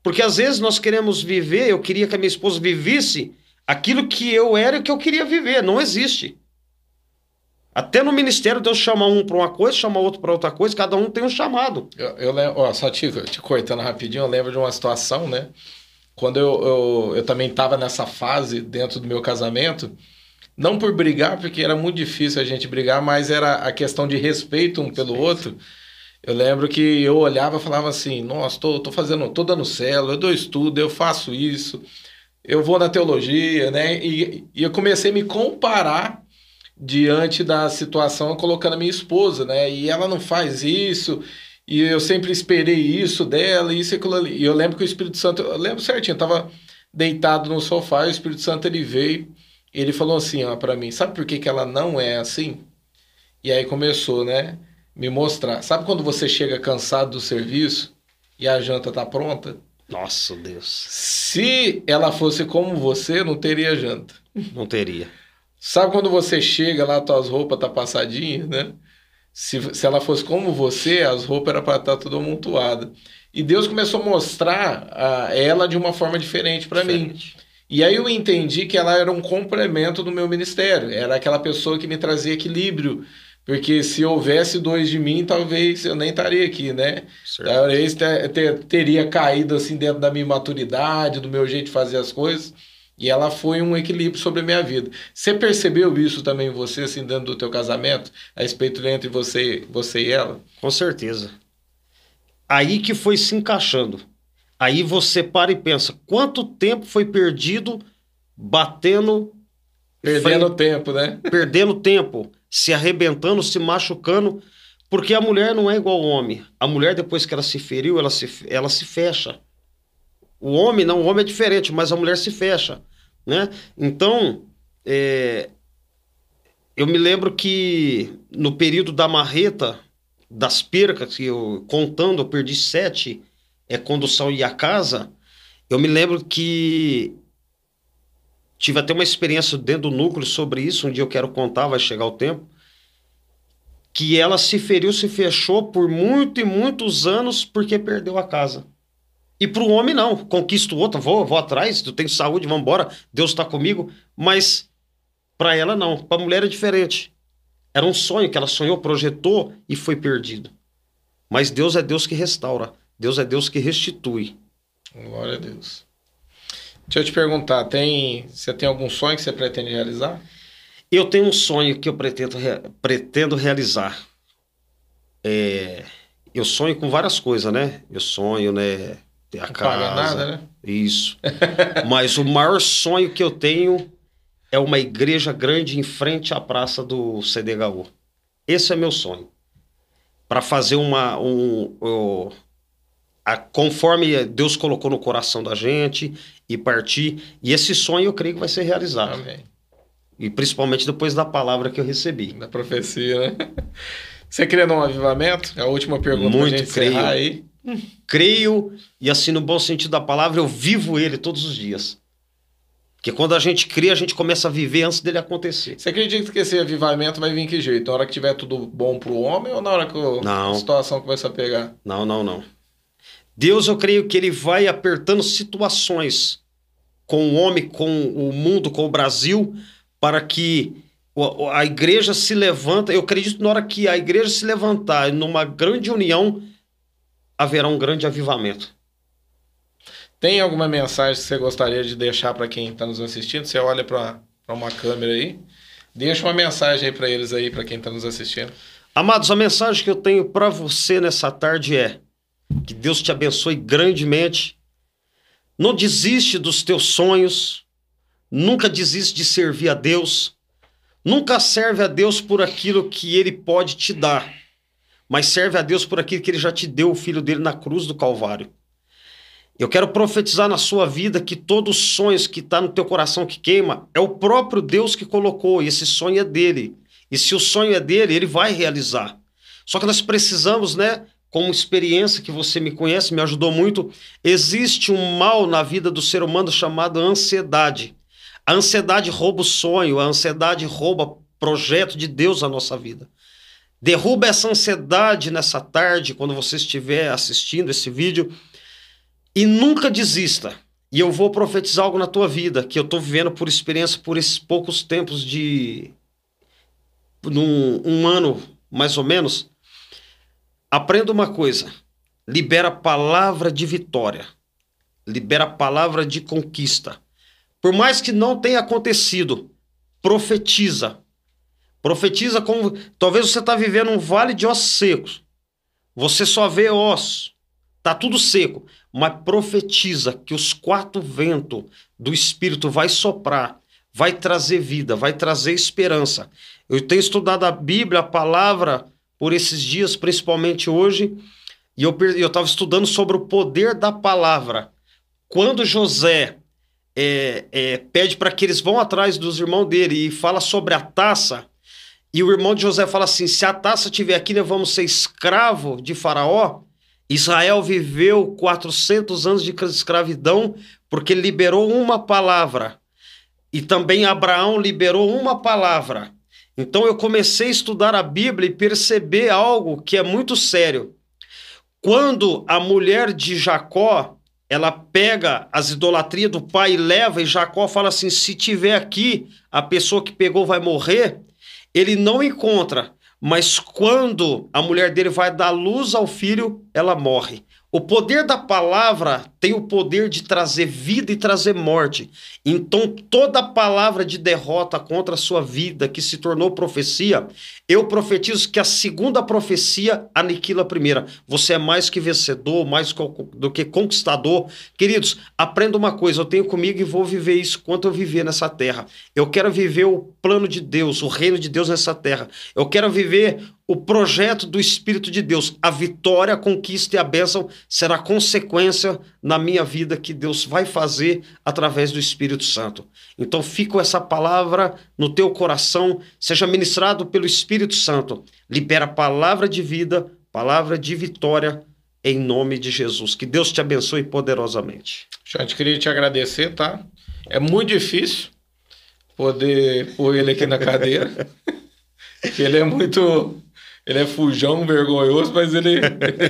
Porque às vezes nós queremos viver, eu queria que a minha esposa vivesse aquilo que eu era e que eu queria viver. Não existe. Até no ministério, Deus chama um para uma coisa, chama outro para outra coisa, cada um tem um chamado. Eu, eu lembro, ó, só te, te cortando rapidinho, eu lembro de uma situação, né? Quando eu, eu, eu também estava nessa fase dentro do meu casamento, não por brigar, porque era muito difícil a gente brigar, mas era a questão de respeito um pelo outro. Eu lembro que eu olhava e falava assim: nossa, tô, tô fazendo, tô dando célula, eu dou estudo, eu faço isso, eu vou na teologia, né? E, e eu comecei a me comparar diante da situação colocando a minha esposa, né? E ela não faz isso, e eu sempre esperei isso dela, isso e aquilo ali. E eu lembro que o Espírito Santo, eu lembro certinho, eu tava deitado no sofá, e o Espírito Santo ele veio, ele falou assim, ó, para mim: sabe por que, que ela não é assim? E aí começou, né? me mostrar. Sabe quando você chega cansado do serviço e a janta tá pronta? Nossa, Deus. Se ela fosse como você, não teria janta. Não teria. Sabe quando você chega lá, tuas roupas tá passadinhas, né? Se, se ela fosse como você, as roupas eram para estar tá tudo amontoada. E Deus começou a mostrar a, ela de uma forma diferente para mim. E aí eu entendi que ela era um complemento do meu ministério. Era aquela pessoa que me trazia equilíbrio porque se houvesse dois de mim, talvez eu nem estaria aqui, né? Certo. Talvez ter, ter, teria caído assim dentro da minha maturidade, do meu jeito de fazer as coisas. E ela foi um equilíbrio sobre a minha vida. Você percebeu isso também você, assim, dentro do teu casamento? A respeito entre você, você e ela? Com certeza. Aí que foi se encaixando. Aí você para e pensa, quanto tempo foi perdido batendo... Perdendo foi... tempo, né? Perdendo tempo se arrebentando, se machucando, porque a mulher não é igual ao homem. A mulher, depois que ela se feriu, ela se, ela se fecha. O homem não, o homem é diferente, mas a mulher se fecha, né? Então, é, eu me lembro que no período da marreta, das percas, que eu contando, eu perdi sete é, condução e a casa, eu me lembro que Tive até uma experiência dentro do núcleo sobre isso, um dia eu quero contar, vai chegar o tempo. Que ela se feriu, se fechou por muito e muitos anos porque perdeu a casa. E para o homem, não. Conquisto outra, vou, vou atrás, eu tenho saúde, vamos embora, Deus está comigo. Mas para ela, não. Para a mulher é diferente. Era um sonho que ela sonhou, projetou e foi perdido. Mas Deus é Deus que restaura. Deus é Deus que restitui. Glória a Deus. Deixa eu te perguntar, tem, você tem algum sonho que você pretende realizar? Eu tenho um sonho que eu pretendo, pretendo realizar. É, eu sonho com várias coisas, né? Eu sonho, né? Ter a Não casa. Paga nada, né? Isso. Mas o maior sonho que eu tenho é uma igreja grande em frente à praça do CDHU. Esse é meu sonho. Para fazer uma. Um, um, a, conforme Deus colocou no coração da gente e partir. E esse sonho eu creio que vai ser realizado. Amém. E principalmente depois da palavra que eu recebi. Da profecia, né? Você crê num avivamento? É a última pergunta Muito pra creio. aí. Creio, e assim, no bom sentido da palavra, eu vivo ele todos os dias. Porque quando a gente cria, a gente começa a viver antes dele acontecer. Você acredita que esse avivamento vai vir que jeito? Na hora que tiver tudo bom pro homem ou na hora que o- Não. a situação começa a pegar? Não, não, não. Deus, eu creio que ele vai apertando situações com o homem, com o mundo, com o Brasil, para que a igreja se levanta. Eu acredito na hora que a igreja se levantar numa grande união, haverá um grande avivamento. Tem alguma mensagem que você gostaria de deixar para quem está nos assistindo? Você olha para uma câmera aí. Deixa uma mensagem aí para eles aí, para quem está nos assistindo. Amados, a mensagem que eu tenho para você nessa tarde é que Deus te abençoe grandemente. Não desiste dos teus sonhos. Nunca desiste de servir a Deus. Nunca serve a Deus por aquilo que ele pode te dar, mas serve a Deus por aquilo que ele já te deu, o filho dele na cruz do Calvário. Eu quero profetizar na sua vida que todos os sonhos que está no teu coração que queima é o próprio Deus que colocou, e esse sonho é dele. E se o sonho é dele, ele vai realizar. Só que nós precisamos, né? Como experiência que você me conhece, me ajudou muito, existe um mal na vida do ser humano chamado ansiedade. A ansiedade rouba o sonho, a ansiedade rouba projeto de Deus na nossa vida. Derruba essa ansiedade nessa tarde, quando você estiver assistindo esse vídeo, e nunca desista. E eu vou profetizar algo na tua vida, que eu estou vivendo por experiência por esses poucos tempos de. Num, um ano, mais ou menos. Aprenda uma coisa: libera palavra de vitória, libera palavra de conquista. Por mais que não tenha acontecido, profetiza. Profetiza como. Talvez você está vivendo um vale de ossos secos. Você só vê ossos. Tá tudo seco. Mas profetiza que os quatro ventos do Espírito vai soprar, vai trazer vida, vai trazer esperança. Eu tenho estudado a Bíblia, a palavra, por esses dias, principalmente hoje, e eu estava estudando sobre o poder da palavra. Quando José é, é, pede para que eles vão atrás dos irmãos dele e fala sobre a taça, e o irmão de José fala assim: se a taça estiver aqui, nós vamos ser escravo de Faraó. Israel viveu 400 anos de escravidão porque liberou uma palavra. E também Abraão liberou uma palavra. Então eu comecei a estudar a Bíblia e perceber algo que é muito sério. Quando a mulher de Jacó, ela pega as idolatrias do pai e leva, e Jacó fala assim: se tiver aqui, a pessoa que pegou vai morrer. Ele não encontra, mas quando a mulher dele vai dar luz ao filho, ela morre. O poder da palavra tem o poder de trazer vida e trazer morte. Então, toda palavra de derrota contra a sua vida que se tornou profecia, eu profetizo que a segunda profecia aniquila a primeira. Você é mais que vencedor, mais do que conquistador. Queridos, aprenda uma coisa: eu tenho comigo e vou viver isso quanto eu viver nessa terra. Eu quero viver o plano de Deus, o reino de Deus nessa terra. Eu quero viver o projeto do Espírito de Deus. A vitória, a conquista e a bênção será consequência na minha vida que Deus vai fazer através do Espírito Santo. Então, fica essa palavra no teu coração, seja ministrado pelo Espírito Santo. Libera a palavra de vida, palavra de vitória, em nome de Jesus. Que Deus te abençoe poderosamente. Gente, queria te agradecer, tá? É muito difícil poder pôr ele aqui na cadeira. ele é muito ele é fujão, vergonhoso, mas ele.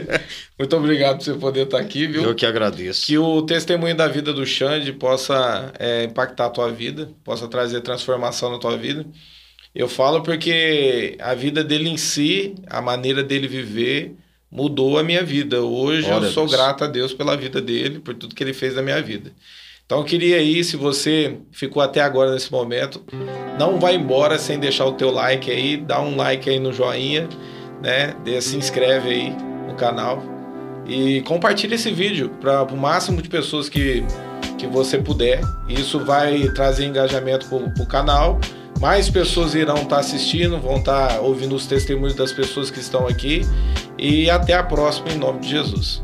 Muito obrigado por você poder estar aqui, viu? Eu que agradeço. Que o testemunho da vida do Xande possa é, impactar a tua vida, possa trazer transformação na tua vida. Eu falo porque a vida dele em si, a maneira dele viver, mudou a minha vida. Hoje Olha eu sou Deus. grato a Deus pela vida dele, por tudo que ele fez na minha vida. Então eu queria aí, se você ficou até agora nesse momento, não vai embora sem deixar o teu like aí, dá um like aí no joinha, né? Se inscreve aí no canal e compartilha esse vídeo para o máximo de pessoas que, que você puder. Isso vai trazer engajamento para o canal. Mais pessoas irão estar tá assistindo, vão estar tá ouvindo os testemunhos das pessoas que estão aqui. E até a próxima, em nome de Jesus.